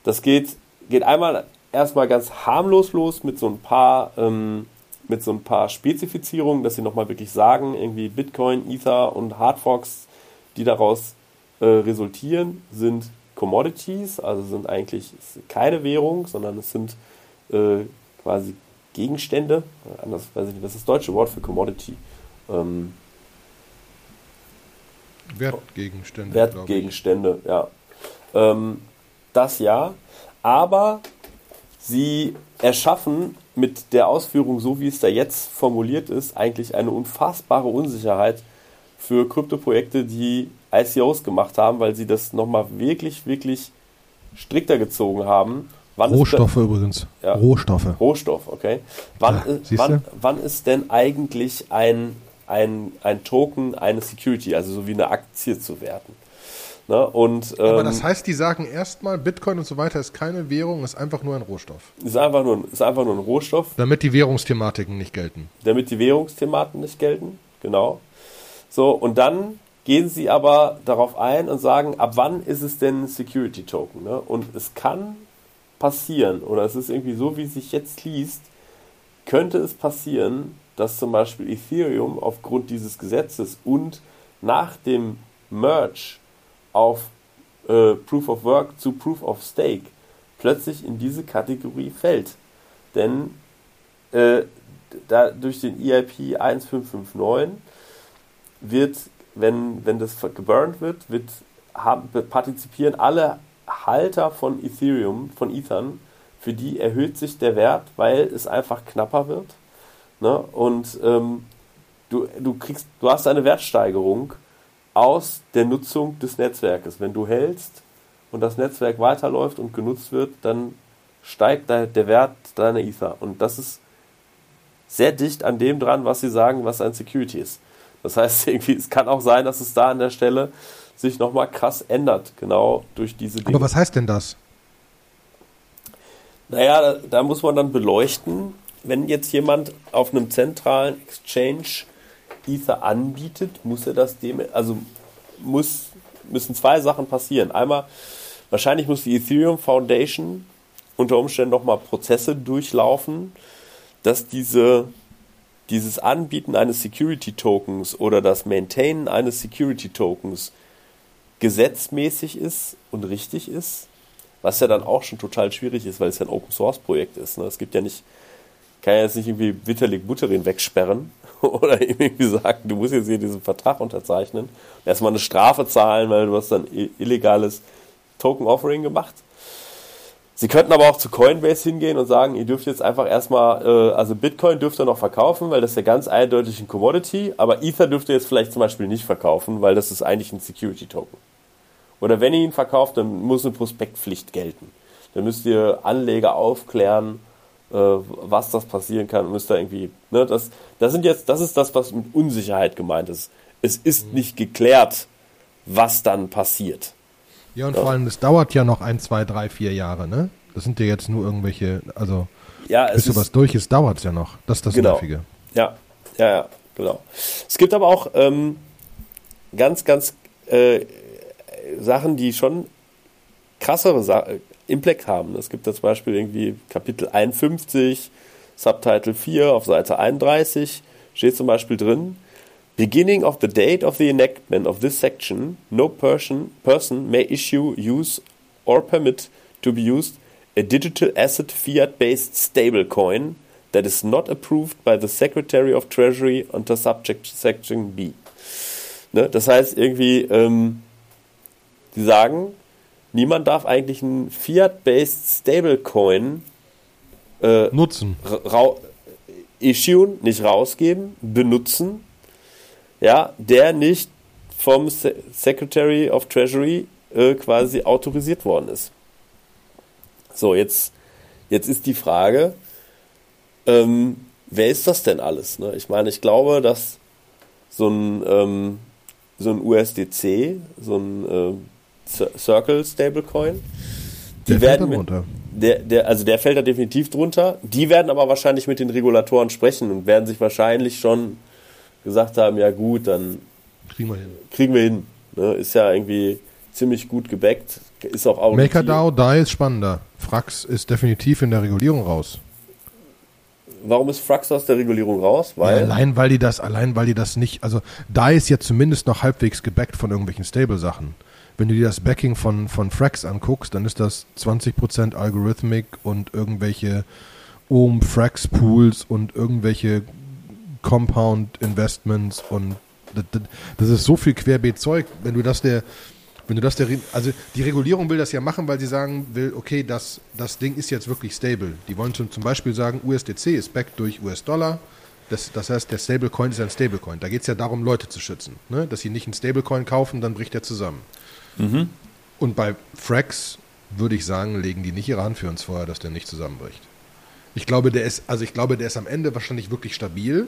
B: Das geht, geht einmal erstmal ganz harmlos los mit so ein paar ähm, mit so ein paar Spezifizierungen, dass sie nochmal wirklich sagen, irgendwie Bitcoin, Ether und Hardforks die daraus äh, resultieren, sind Commodities, also sind eigentlich keine Währung, sondern es sind äh, quasi Gegenstände. Anders weiß ich nicht, was ist das deutsche Wort für Commodity? Ähm,
A: Wertgegenstände.
B: Wertgegenstände, ja. Ähm, das ja, aber sie erschaffen mit der Ausführung, so wie es da jetzt formuliert ist, eigentlich eine unfassbare Unsicherheit für Krypto-Projekte, die ICOs gemacht haben, weil sie das nochmal wirklich, wirklich strikter gezogen haben.
A: Wann Rohstoffe da, übrigens.
B: Ja,
A: Rohstoffe.
B: Rohstoff, okay. Wann, ja, wann, wann ist denn eigentlich ein ein, ein Token, eine Security, also so wie eine Aktie zu werten. Ne? Und, ähm,
A: Aber das heißt, die sagen erstmal, Bitcoin und so weiter ist keine Währung, ist einfach nur ein Rohstoff.
B: Ist einfach nur, ist einfach nur ein Rohstoff.
A: Damit die Währungsthematiken nicht gelten.
B: Damit die Währungsthematiken nicht gelten, genau. So, und dann gehen sie aber darauf ein und sagen, ab wann ist es denn ein Security Token? Ne? Und es kann passieren, oder es ist irgendwie so, wie es sich jetzt liest, könnte es passieren, dass zum Beispiel Ethereum aufgrund dieses Gesetzes und nach dem Merge auf äh, Proof of Work zu Proof of Stake plötzlich in diese Kategorie fällt. Denn äh, da, durch den EIP 1559 wird, wenn, wenn das geburnt wird, wird haben, partizipieren alle Halter von Ethereum, von Ethern, für die erhöht sich der Wert, weil es einfach knapper wird. Ne? Und ähm, du, du kriegst, du hast eine Wertsteigerung aus der Nutzung des Netzwerkes. Wenn du hältst und das Netzwerk weiterläuft und genutzt wird, dann steigt der Wert deiner Ether. Und das ist sehr dicht an dem dran, was sie sagen, was ein Security ist. Das heißt, irgendwie, es kann auch sein, dass es da an der Stelle sich nochmal krass ändert, genau durch diese
A: Dinge. Aber was heißt denn das?
B: Naja, da, da muss man dann beleuchten, wenn jetzt jemand auf einem zentralen Exchange Ether anbietet, muss er das dem, also muss, müssen zwei Sachen passieren. Einmal, wahrscheinlich muss die Ethereum Foundation unter Umständen nochmal Prozesse durchlaufen, dass diese, dieses Anbieten eines Security Tokens oder das Maintainen eines Security Tokens gesetzmäßig ist und richtig ist, was ja dann auch schon total schwierig ist, weil es ja ein Open Source Projekt ist. Ne? Es gibt ja nicht, kann ja jetzt nicht irgendwie Vitalik Buterin wegsperren oder irgendwie sagen, du musst jetzt hier diesen Vertrag unterzeichnen, erstmal eine Strafe zahlen, weil du hast dann illegales Token Offering gemacht. Sie könnten aber auch zu Coinbase hingehen und sagen, ihr dürft jetzt einfach erstmal, äh, also Bitcoin dürft ihr noch verkaufen, weil das ist ja ganz eindeutig ein Commodity, aber Ether dürft ihr jetzt vielleicht zum Beispiel nicht verkaufen, weil das ist eigentlich ein Security Token. Oder wenn ihr ihn verkauft, dann muss eine Prospektpflicht gelten. Dann müsst ihr Anleger aufklären, was das passieren kann. Müsst ihr irgendwie, ne, das, das sind jetzt, das ist das, was mit Unsicherheit gemeint ist. Es ist mhm. nicht geklärt, was dann passiert.
A: Ja, und ja. vor allem, es dauert ja noch ein, zwei, drei, vier Jahre, ne? Das sind ja jetzt nur irgendwelche, also
B: ja,
A: bis sowas durch ist, dauert es ja noch. Das ist das
B: genau.
A: Nervige.
B: Ja, ja, ja, genau. Es gibt aber auch ähm, ganz, ganz äh, Sachen, die schon krassere Sa Impact haben. Es gibt da zum Beispiel irgendwie Kapitel 51, Subtitle 4 auf Seite 31, steht zum Beispiel drin, Beginning of the date of the enactment of this section, no person, person may issue, use, or permit to be used a digital asset fiat-based stablecoin that is not approved by the Secretary of Treasury under Subject Section B. Ne? Das heißt irgendwie, ähm, die sagen, niemand darf eigentlich einen Fiat-based Stablecoin
A: äh, nutzen,
B: issuen, nicht rausgeben, benutzen ja, der nicht vom Se Secretary of Treasury äh, quasi autorisiert worden ist. So, jetzt, jetzt ist die Frage, ähm, wer ist das denn alles? Ne? Ich meine, ich glaube, dass so ein, ähm, so ein USDC, so ein äh, Circle Stablecoin, die der werden mit, der, der, also der fällt da definitiv drunter. Die werden aber wahrscheinlich mit den Regulatoren sprechen und werden sich wahrscheinlich schon gesagt haben, ja gut, dann
A: kriegen wir hin.
B: Kriegen wir hin. Ne? Ist ja irgendwie ziemlich gut gebackt. Ist auch auch
A: MakerDAO, da ist spannender. Frax ist definitiv in der Regulierung raus.
B: Warum ist Frax aus der Regulierung raus?
A: Weil ja, allein weil die das, allein weil die das nicht, also da ist ja zumindest noch halbwegs gebackt von irgendwelchen Stable-Sachen. Wenn du dir das Backing von, von Frax anguckst, dann ist das 20% Algorithmik und irgendwelche Ohm Frax Pools und irgendwelche Compound Investments und das, das ist so viel Querbeet-Zeug, wenn du das der, wenn du das der, also die Regulierung will das ja machen, weil sie sagen will, okay, das, das Ding ist jetzt wirklich stable. Die wollen zum, zum Beispiel sagen, USDC ist backed durch US-Dollar. Das, das heißt, der Stablecoin ist ein Stablecoin. Da geht es ja darum, Leute zu schützen. Ne? Dass sie nicht einen Stablecoin kaufen, dann bricht er zusammen. Mhm. Und bei Frax würde ich sagen, legen die nicht ihre Hand für uns vorher, dass der nicht zusammenbricht. Ich glaube, der ist, also ich glaube, der ist am Ende wahrscheinlich wirklich stabil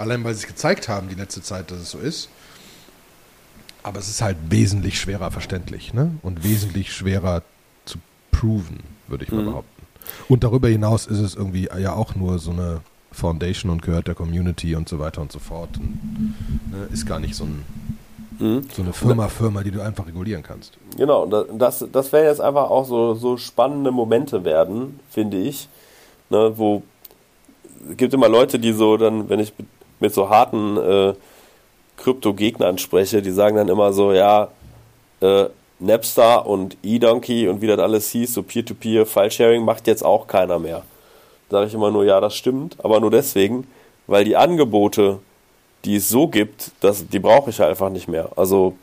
A: Allein weil sie es gezeigt haben die letzte Zeit, dass es so ist. Aber es ist halt wesentlich schwerer verständlich ne? und wesentlich schwerer zu proven, würde ich mal mhm. behaupten. Und darüber hinaus ist es irgendwie ja auch nur so eine Foundation und gehört der Community und so weiter und so fort. Und, ne, ist gar nicht so, ein, mhm. so eine Firma, Firma, die du einfach regulieren kannst.
B: Genau, das, das werden jetzt einfach auch so, so spannende Momente werden, finde ich, ne, wo es gibt immer Leute, die so dann, wenn ich mit, so harten äh, Krypto-Gegnern spreche, die sagen dann immer so, ja, äh, Napster und eDonkey und wie das alles hieß, so Peer-to-Peer, File-Sharing macht jetzt auch keiner mehr. Sage ich immer nur, ja, das stimmt, aber nur deswegen, weil die Angebote, die es so gibt, das, die brauche ich halt einfach nicht mehr. Also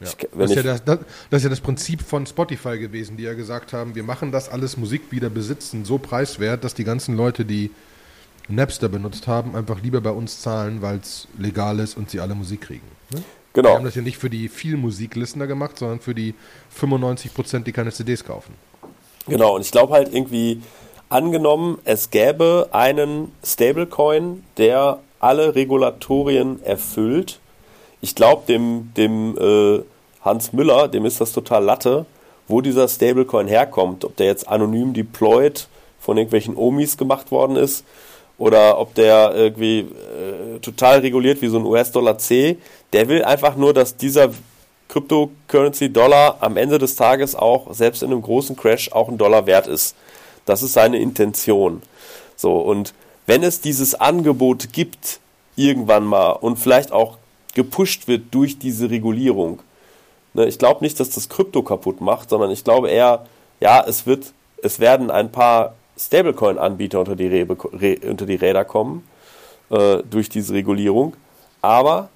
A: ja. Ich, das, ist ja das, das, das, ist ja das Prinzip von Spotify gewesen, die ja gesagt haben, wir machen das alles Musik wieder besitzen, so preiswert, dass die ganzen Leute, die Napster benutzt haben, einfach lieber bei uns zahlen, weil es legal ist und sie alle Musik kriegen. Ne? Genau. Wir haben das ja nicht für die viel Musiklistener gemacht, sondern für die 95 Prozent, die keine CDs kaufen.
B: Genau, und ich glaube halt irgendwie, angenommen, es gäbe einen Stablecoin, der alle Regulatorien erfüllt. Ich glaube, dem, dem äh, Hans Müller, dem ist das total Latte, wo dieser Stablecoin herkommt. Ob der jetzt anonym deployed von irgendwelchen Omis gemacht worden ist oder ob der irgendwie äh, total reguliert wie so ein US-Dollar C. Der will einfach nur, dass dieser Cryptocurrency-Dollar am Ende des Tages auch, selbst in einem großen Crash, auch ein Dollar wert ist. Das ist seine Intention. So, und wenn es dieses Angebot gibt, irgendwann mal, und vielleicht auch gepusht wird durch diese Regulierung, ne, ich glaube nicht, dass das Krypto kaputt macht, sondern ich glaube eher, ja, es wird, es werden ein paar Stablecoin-Anbieter unter, die unter die Räder kommen äh, durch diese Regulierung. Aber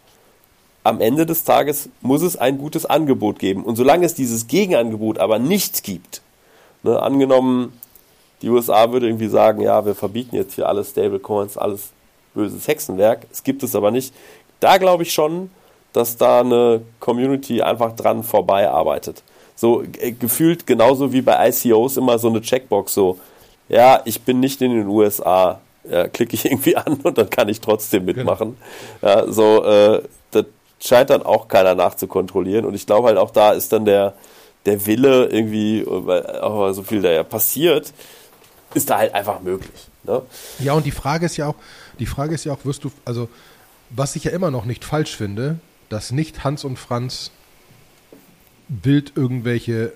B: am Ende des Tages muss es ein gutes Angebot geben. Und solange es dieses Gegenangebot aber nicht gibt, ne, angenommen, die USA würde irgendwie sagen, ja, wir verbieten jetzt hier alle Stablecoins, alles böses Hexenwerk, es gibt es aber nicht. Da glaube ich schon, dass da eine Community einfach dran vorbei arbeitet. So äh, gefühlt genauso wie bei ICOs immer so eine Checkbox, so ja, ich bin nicht in den USA. Ja, klicke ich irgendwie an und dann kann ich trotzdem genau. mitmachen. Genau. Ja, so, äh, das scheint dann auch keiner nachzukontrollieren. Und ich glaube halt auch da ist dann der, der Wille irgendwie, weil auch so viel da ja passiert, ist da halt einfach möglich. Ne?
A: Ja, und die Frage ist ja auch, die Frage ist ja auch, wirst du, also was ich ja immer noch nicht falsch finde, dass nicht Hans und Franz wild irgendwelche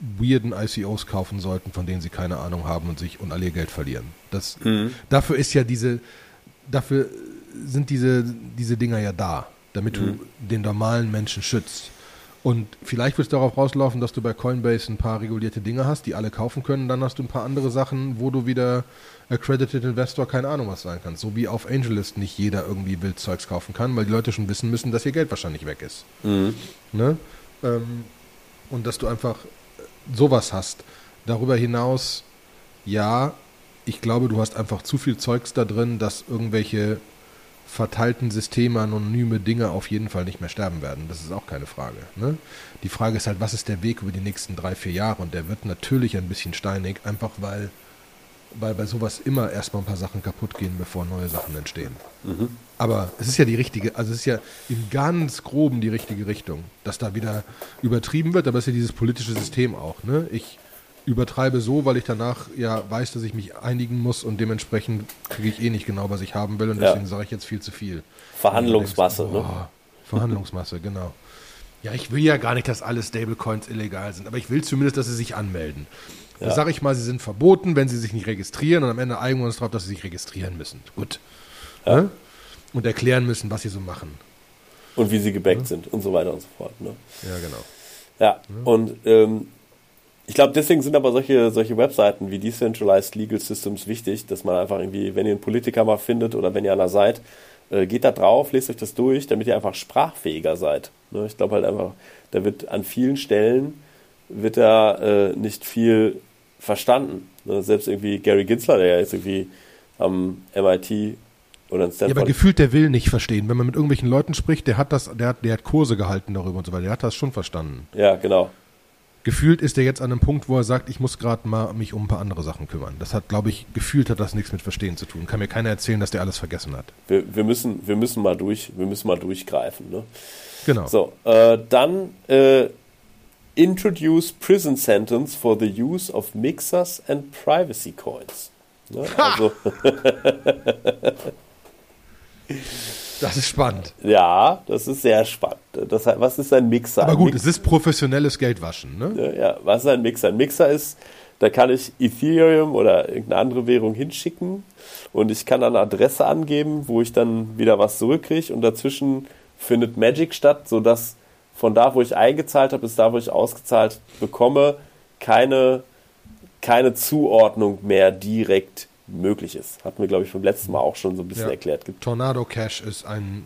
A: weirden ICOs kaufen sollten, von denen sie keine Ahnung haben und sich und alle ihr Geld verlieren. Das, mhm. Dafür ist ja diese, dafür sind diese, diese Dinger ja da, damit mhm. du den normalen Menschen schützt. Und vielleicht wird es darauf rauslaufen, dass du bei Coinbase ein paar regulierte Dinge hast, die alle kaufen können. Dann hast du ein paar andere Sachen, wo du wieder Accredited Investor keine Ahnung was sein kannst. So wie auf AngelList nicht jeder irgendwie Wildzeugs kaufen kann, weil die Leute schon wissen müssen, dass ihr Geld wahrscheinlich weg ist. Mhm. Ne? Ähm, und dass du einfach sowas hast. Darüber hinaus, ja, ich glaube, du hast einfach zu viel Zeugs da drin, dass irgendwelche verteilten Systeme, anonyme Dinge auf jeden Fall nicht mehr sterben werden. Das ist auch keine Frage. Ne? Die Frage ist halt, was ist der Weg über die nächsten drei, vier Jahre? Und der wird natürlich ein bisschen steinig, einfach weil, weil bei sowas immer erstmal ein paar Sachen kaputt gehen, bevor neue Sachen entstehen. Mhm. Aber es ist ja die richtige, also es ist ja im ganz groben die richtige Richtung, dass da wieder übertrieben wird, aber es ist ja dieses politische System auch. Ne? Ich übertreibe so, weil ich danach ja weiß, dass ich mich einigen muss und dementsprechend kriege ich eh nicht genau, was ich haben will und deswegen ja. sage ich jetzt viel zu viel.
B: Verhandlungsmasse, denkst,
A: oh, ne? Verhandlungsmasse, genau. Ja, ich will ja gar nicht, dass alle Stablecoins illegal sind, aber ich will zumindest, dass sie sich anmelden. Ja. Da sage ich mal, sie sind verboten, wenn sie sich nicht registrieren und am Ende einigen wir uns darauf, dass sie sich registrieren müssen. Gut. Ja. Ne? und erklären müssen, was sie so machen.
B: Und wie sie gebackt ja. sind und so weiter und so fort. Ne?
A: Ja, genau.
B: Ja, ja. und ähm, ich glaube, deswegen sind aber solche, solche Webseiten wie Decentralized Legal Systems wichtig, dass man einfach irgendwie, wenn ihr einen Politiker mal findet oder wenn ihr einer seid, äh, geht da drauf, lest euch das durch, damit ihr einfach sprachfähiger seid. Ne? Ich glaube halt einfach, da wird an vielen Stellen wird da äh, nicht viel verstanden. Ne? Selbst irgendwie Gary Ginsler, der ja jetzt irgendwie am MIT oder ein
A: Ja, aber gefühlt der will nicht verstehen. Wenn man mit irgendwelchen Leuten spricht, der hat das, der hat, der hat Kurse gehalten darüber und so weiter, der hat das schon verstanden.
B: Ja, genau.
A: Gefühlt ist er jetzt an einem Punkt, wo er sagt, ich muss gerade mal mich um ein paar andere Sachen kümmern. Das hat, glaube ich, gefühlt hat das nichts mit Verstehen zu tun. Kann mir keiner erzählen, dass der alles vergessen hat.
B: Wir, wir müssen, wir müssen mal durch, wir müssen mal durchgreifen. Ne?
A: Genau.
B: So, äh, dann äh, introduce prison sentence for the use of mixers and privacy coins. Ne? Also,
A: das ist spannend.
B: Ja, das ist sehr spannend. Das, was ist ein Mixer?
A: Aber gut,
B: ein
A: es ist professionelles Geldwaschen, ne?
B: Ja, was ist ein Mixer? Ein Mixer ist, da kann ich Ethereum oder irgendeine andere Währung hinschicken und ich kann dann eine Adresse angeben, wo ich dann wieder was zurückkriege und dazwischen findet Magic statt, sodass von da, wo ich eingezahlt habe, bis da, wo ich ausgezahlt bekomme, keine, keine Zuordnung mehr direkt möglich ist. Hatten wir, glaube ich, beim letzten Mal auch schon so ein bisschen ja. erklärt.
A: Tornado Cash ist ein,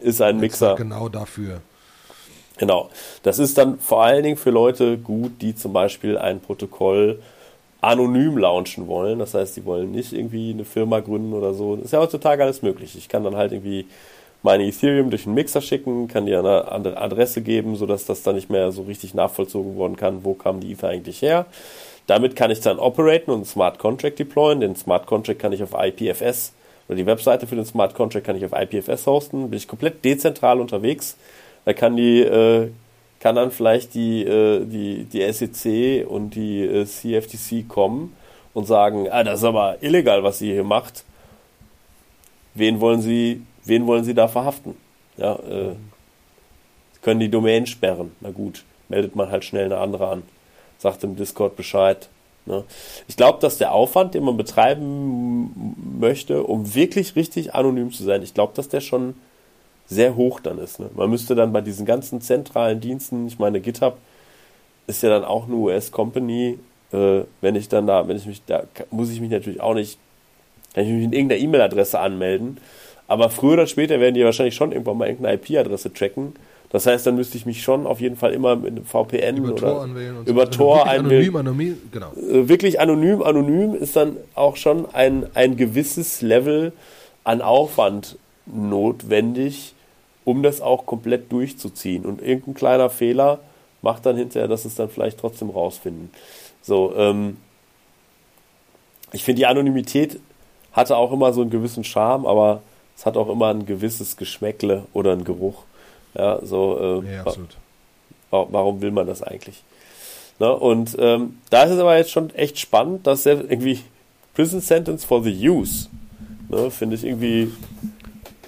B: ist ein Mixer.
A: Genau dafür.
B: Genau. Das ist dann vor allen Dingen für Leute gut, die zum Beispiel ein Protokoll anonym launchen wollen. Das heißt, die wollen nicht irgendwie eine Firma gründen oder so. Das ist ja heutzutage alles möglich. Ich kann dann halt irgendwie meine Ethereum durch einen Mixer schicken, kann dir eine andere Adresse geben, sodass das dann nicht mehr so richtig nachvollzogen worden kann, wo kam die Ether eigentlich her. Damit kann ich dann operaten und einen Smart Contract deployen. Den Smart Contract kann ich auf IPFS oder die Webseite für den Smart Contract kann ich auf IPFS hosten. Bin ich komplett dezentral unterwegs. Da kann die äh, kann dann vielleicht die, äh, die, die SEC und die äh, CFTC kommen und sagen, ah, das ist aber illegal, was ihr hier macht. Wen wollen Sie, wen wollen Sie da verhaften? Ja, äh, können die Domain sperren. Na gut, meldet man halt schnell eine andere an sagt im Discord Bescheid. Ne? Ich glaube, dass der Aufwand, den man betreiben möchte, um wirklich richtig anonym zu sein, ich glaube, dass der schon sehr hoch dann ist. Ne? Man müsste dann bei diesen ganzen zentralen Diensten, ich meine, GitHub ist ja dann auch eine US-Company, äh, wenn ich dann da, wenn ich mich da, muss ich mich natürlich auch nicht, kann ich mich in irgendeiner E-Mail-Adresse anmelden, aber früher oder später werden die wahrscheinlich schon irgendwann mal irgendeine IP-Adresse tracken das heißt, dann müsste ich mich schon auf jeden Fall immer mit einem VPN
A: über
B: oder
A: Tor anwählen
B: über
A: so.
B: Tor
A: anonym, anonym, genau.
B: Äh, wirklich anonym, anonym ist dann auch schon ein, ein gewisses Level an Aufwand notwendig, um das auch komplett durchzuziehen. Und irgendein kleiner Fehler macht dann hinterher, dass es dann vielleicht trotzdem rausfinden. So, ähm, ich finde, die Anonymität hatte auch immer so einen gewissen Charme, aber es hat auch immer ein gewisses Geschmäckle oder einen Geruch. Ja, so, äh, ja, absolut. warum will man das eigentlich? Ne? Und ähm, da ist es aber jetzt schon echt spannend, dass er irgendwie Prison Sentence for the Use, ne, finde ich irgendwie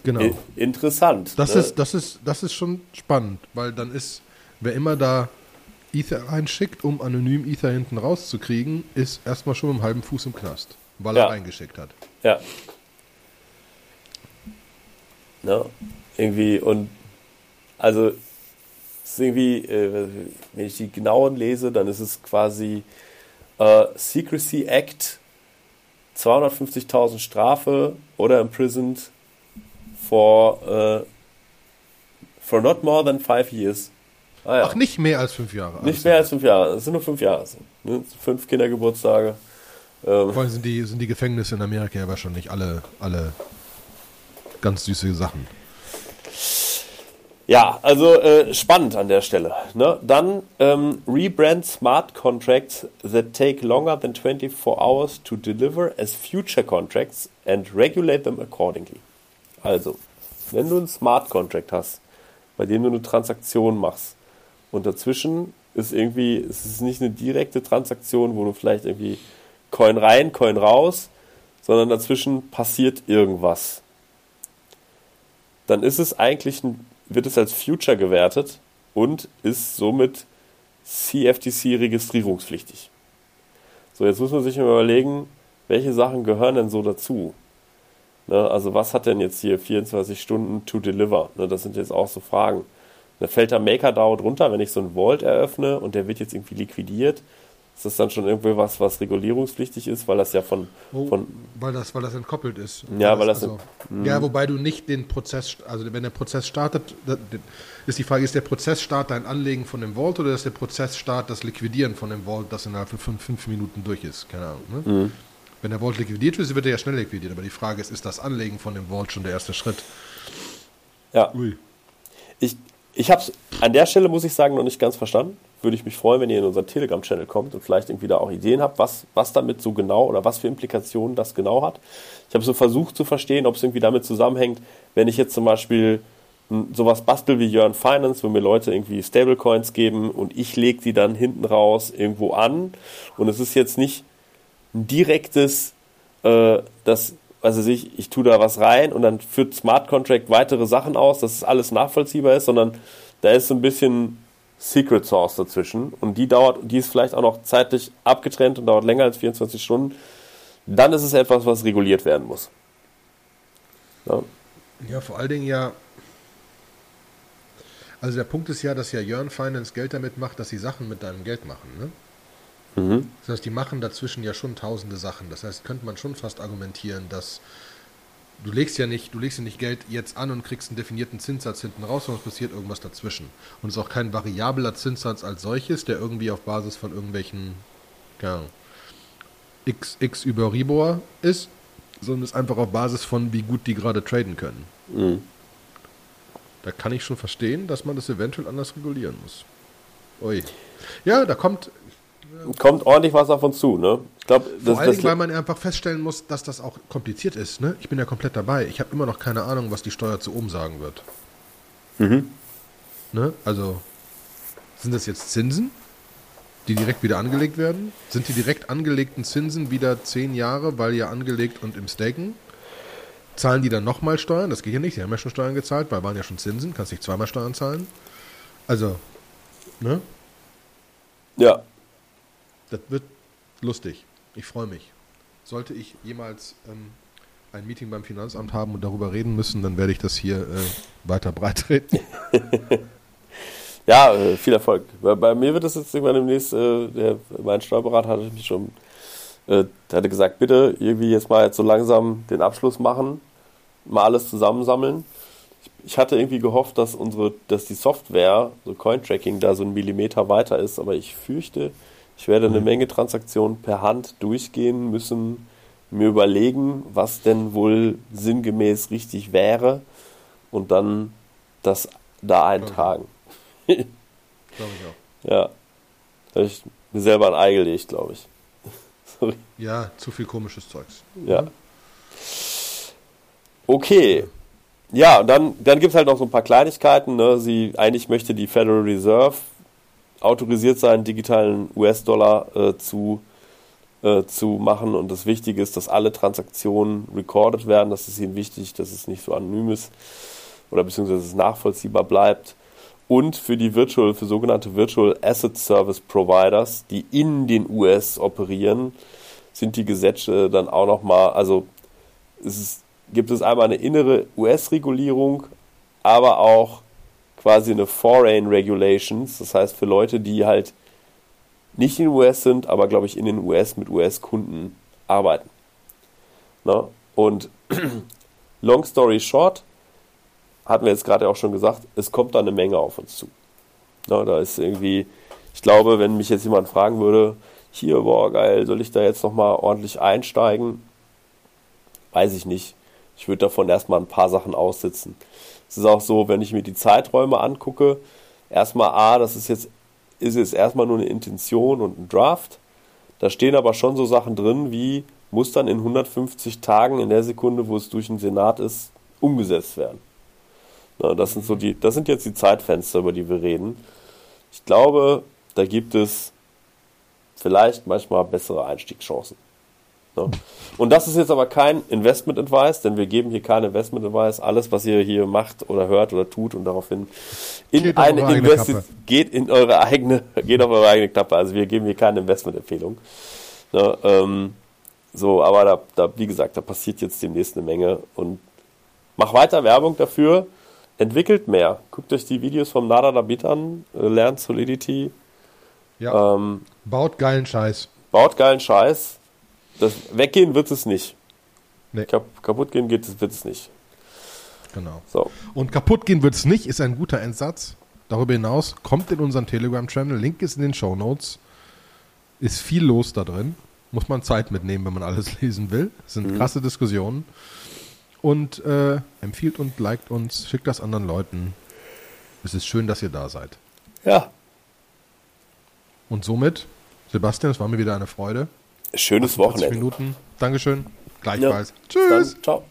A: genau.
B: interessant.
A: Das,
B: ne?
A: ist, das, ist, das ist schon spannend, weil dann ist, wer immer da Ether reinschickt, um anonym Ether hinten rauszukriegen, ist erstmal schon mit einem halben Fuß im Knast, weil ja. er reingeschickt hat.
B: Ja. Ne? Irgendwie, und also ist irgendwie, äh, wenn ich die genauen lese, dann ist es quasi äh, Secrecy Act, 250.000 Strafe oder imprisoned for, uh, for not more than five years.
A: Ah, ja. Ach, nicht mehr als fünf Jahre.
B: Nicht mehr als fünf Jahre. Es sind nur fünf Jahre. Ne? Fünf Kindergeburtstage.
A: Ähm. Vor allem sind die, sind die Gefängnisse in Amerika ja wahrscheinlich alle, alle ganz süße Sachen.
B: Ja, also äh, spannend an der Stelle. Ne? Dann ähm, rebrand smart contracts that take longer than 24 hours to deliver as future contracts and regulate them accordingly. Also, wenn du einen Smart Contract hast, bei dem du eine Transaktion machst und dazwischen ist irgendwie, es ist nicht eine direkte Transaktion, wo du vielleicht irgendwie Coin rein, Coin raus, sondern dazwischen passiert irgendwas. Dann ist es eigentlich ein wird es als Future gewertet und ist somit CFTC registrierungspflichtig. So, jetzt muss man sich mal überlegen, welche Sachen gehören denn so dazu? Ne, also was hat denn jetzt hier 24 Stunden to deliver? Ne, das sind jetzt auch so Fragen. Da fällt der MakerDAO drunter, wenn ich so ein Vault eröffne und der wird jetzt irgendwie liquidiert, ist das dann schon irgendwie was, was regulierungspflichtig ist, weil das ja von.
A: Oh,
B: von
A: weil, das, weil das entkoppelt ist.
B: Ja, weil das.
A: Also, ja, wobei du nicht den Prozess, also wenn der Prozess startet, ist die Frage, ist der Prozessstart dein Anlegen von dem Vault oder ist der Prozessstart das Liquidieren von dem Vault, das innerhalb von fünf, fünf Minuten durch ist? Keine Ahnung. Ne? Mhm. Wenn der Vault liquidiert wird, wird er ja schnell liquidiert, aber die Frage ist, ist das Anlegen von dem Vault schon der erste Schritt?
B: Ja. Ui. Ich, ich habe es an der Stelle, muss ich sagen, noch nicht ganz verstanden. Würde ich mich freuen, wenn ihr in unseren Telegram-Channel kommt und vielleicht irgendwie da auch Ideen habt, was, was damit so genau oder was für Implikationen das genau hat. Ich habe so versucht zu verstehen, ob es irgendwie damit zusammenhängt, wenn ich jetzt zum Beispiel sowas bastel wie Jörn Finance, wo mir Leute irgendwie Stablecoins geben und ich lege die dann hinten raus irgendwo an und es ist jetzt nicht ein direktes, äh, das, also ich, ich tue da was rein und dann führt Smart Contract weitere Sachen aus, dass es alles nachvollziehbar ist, sondern da ist so ein bisschen Secret Source dazwischen und die dauert, die ist vielleicht auch noch zeitlich abgetrennt und dauert länger als 24 Stunden, dann ist es etwas, was reguliert werden muss.
A: Ja, ja vor allen Dingen ja also der Punkt ist ja, dass ja Jörn Finance Geld damit macht, dass sie Sachen mit deinem Geld machen. Ne? Mhm. Das heißt, die machen dazwischen ja schon tausende Sachen. Das heißt, könnte man schon fast argumentieren, dass du legst ja nicht, du legst ja nicht Geld jetzt an und kriegst einen definierten Zinssatz hinten raus, sondern es passiert irgendwas dazwischen. Und es ist auch kein variabler Zinssatz als solches, der irgendwie auf Basis von irgendwelchen, ja, X, X über Ribor ist, sondern es ist einfach auf Basis von, wie gut die gerade traden können. Mhm. Da kann ich schon verstehen, dass man das eventuell anders regulieren muss. Ui. Ja, da kommt.
B: Kommt ordentlich was auf uns zu, ne?
A: Ich glaube, Vor allen Dingen, weil man einfach feststellen muss, dass das auch kompliziert ist, ne? Ich bin ja komplett dabei. Ich habe immer noch keine Ahnung, was die Steuer zu oben sagen wird. Mhm. Ne? Also, sind das jetzt Zinsen, die direkt wieder angelegt werden? Sind die direkt angelegten Zinsen wieder zehn Jahre, weil ja angelegt und im Staken? Zahlen die dann nochmal Steuern? Das geht ja nicht. Sie haben ja schon Steuern gezahlt, weil waren ja schon Zinsen. Kannst nicht zweimal Steuern zahlen. Also, ne?
B: Ja.
A: Das wird lustig. Ich freue mich. Sollte ich jemals ähm, ein Meeting beim Finanzamt haben und darüber reden müssen, dann werde ich das hier äh, weiter breitreten.
B: ja, äh, viel Erfolg. Bei, bei, mir wird das jetzt irgendwann demnächst, äh, der, mein Steuerberater hatte mich schon, äh, hatte gesagt, bitte irgendwie jetzt mal jetzt so langsam den Abschluss machen mal alles zusammensammeln. Ich hatte irgendwie gehofft, dass unsere, dass die Software, so Cointracking, da so ein Millimeter weiter ist, aber ich fürchte, ich werde eine mhm. Menge Transaktionen per Hand durchgehen müssen, mir überlegen, was denn wohl sinngemäß richtig wäre und dann das da eintragen. Glaube ich auch. Ja. Habe ich mir selber ein Ei gelegt, glaube ich.
A: Sorry. Ja, zu viel komisches Zeugs.
B: Ja. Mhm. Okay. Ja, und dann, dann gibt es halt noch so ein paar Kleinigkeiten. Ne? Sie, eigentlich möchte die Federal Reserve autorisiert sein, digitalen US-Dollar äh, zu, äh, zu machen. Und das Wichtige ist, dass alle Transaktionen recorded werden. Das ist ihnen wichtig, dass es nicht so anonym ist oder beziehungsweise es nachvollziehbar bleibt. Und für die Virtual, für sogenannte Virtual Asset Service Providers, die in den US operieren, sind die Gesetze dann auch nochmal, also es ist gibt es einmal eine innere US-Regulierung, aber auch quasi eine Foreign Regulations, das heißt für Leute, die halt nicht in den US sind, aber glaube ich in den US mit US-Kunden arbeiten. Ne? Und long story short, hatten wir jetzt gerade auch schon gesagt, es kommt da eine Menge auf uns zu. Ne? Da ist irgendwie, ich glaube, wenn mich jetzt jemand fragen würde, hier, boah, geil, soll ich da jetzt nochmal ordentlich einsteigen? Weiß ich nicht. Ich würde davon erstmal ein paar Sachen aussitzen. Es ist auch so, wenn ich mir die Zeiträume angucke, erstmal A, das ist jetzt, ist jetzt erstmal nur eine Intention und ein Draft. Da stehen aber schon so Sachen drin, wie muss dann in 150 Tagen in der Sekunde, wo es durch den Senat ist, umgesetzt werden. Na, das sind so die, das sind jetzt die Zeitfenster, über die wir reden. Ich glaube, da gibt es vielleicht manchmal bessere Einstiegschancen. Ne? Und das ist jetzt aber kein Investment Advice, denn wir geben hier kein Investment Advice. Alles, was ihr hier macht oder hört oder tut und daraufhin in geht eine Investition geht in eure eigene, geht auf eure eigene Klappe. Also wir geben hier keine Investment-Empfehlung. Ne, ähm, so, aber da, da, wie gesagt, da passiert jetzt demnächst eine Menge und mach weiter Werbung dafür. Entwickelt mehr. Guckt euch die Videos vom Nada Dabit an, äh, lernt Solidity.
A: Ja. Ähm, baut geilen Scheiß.
B: Baut geilen Scheiß das weggehen wird es nicht. Nee. Kap kaputt gehen wird es nicht.
A: Genau. So. Und kaputt gehen wird es nicht, ist ein guter Endsatz. Darüber hinaus kommt in unseren Telegram-Channel, Link ist in den Show Notes. Ist viel los da drin. Muss man Zeit mitnehmen, wenn man alles lesen will. Das sind mhm. krasse Diskussionen. Und äh, empfiehlt und liked uns, schickt das anderen Leuten. Es ist schön, dass ihr da seid.
B: Ja.
A: Und somit, Sebastian, es war mir wieder eine Freude.
B: Schönes Wochenende.
A: Minuten. Dankeschön. Gleichfalls.
B: Ja. Tschüss. Dann, ciao.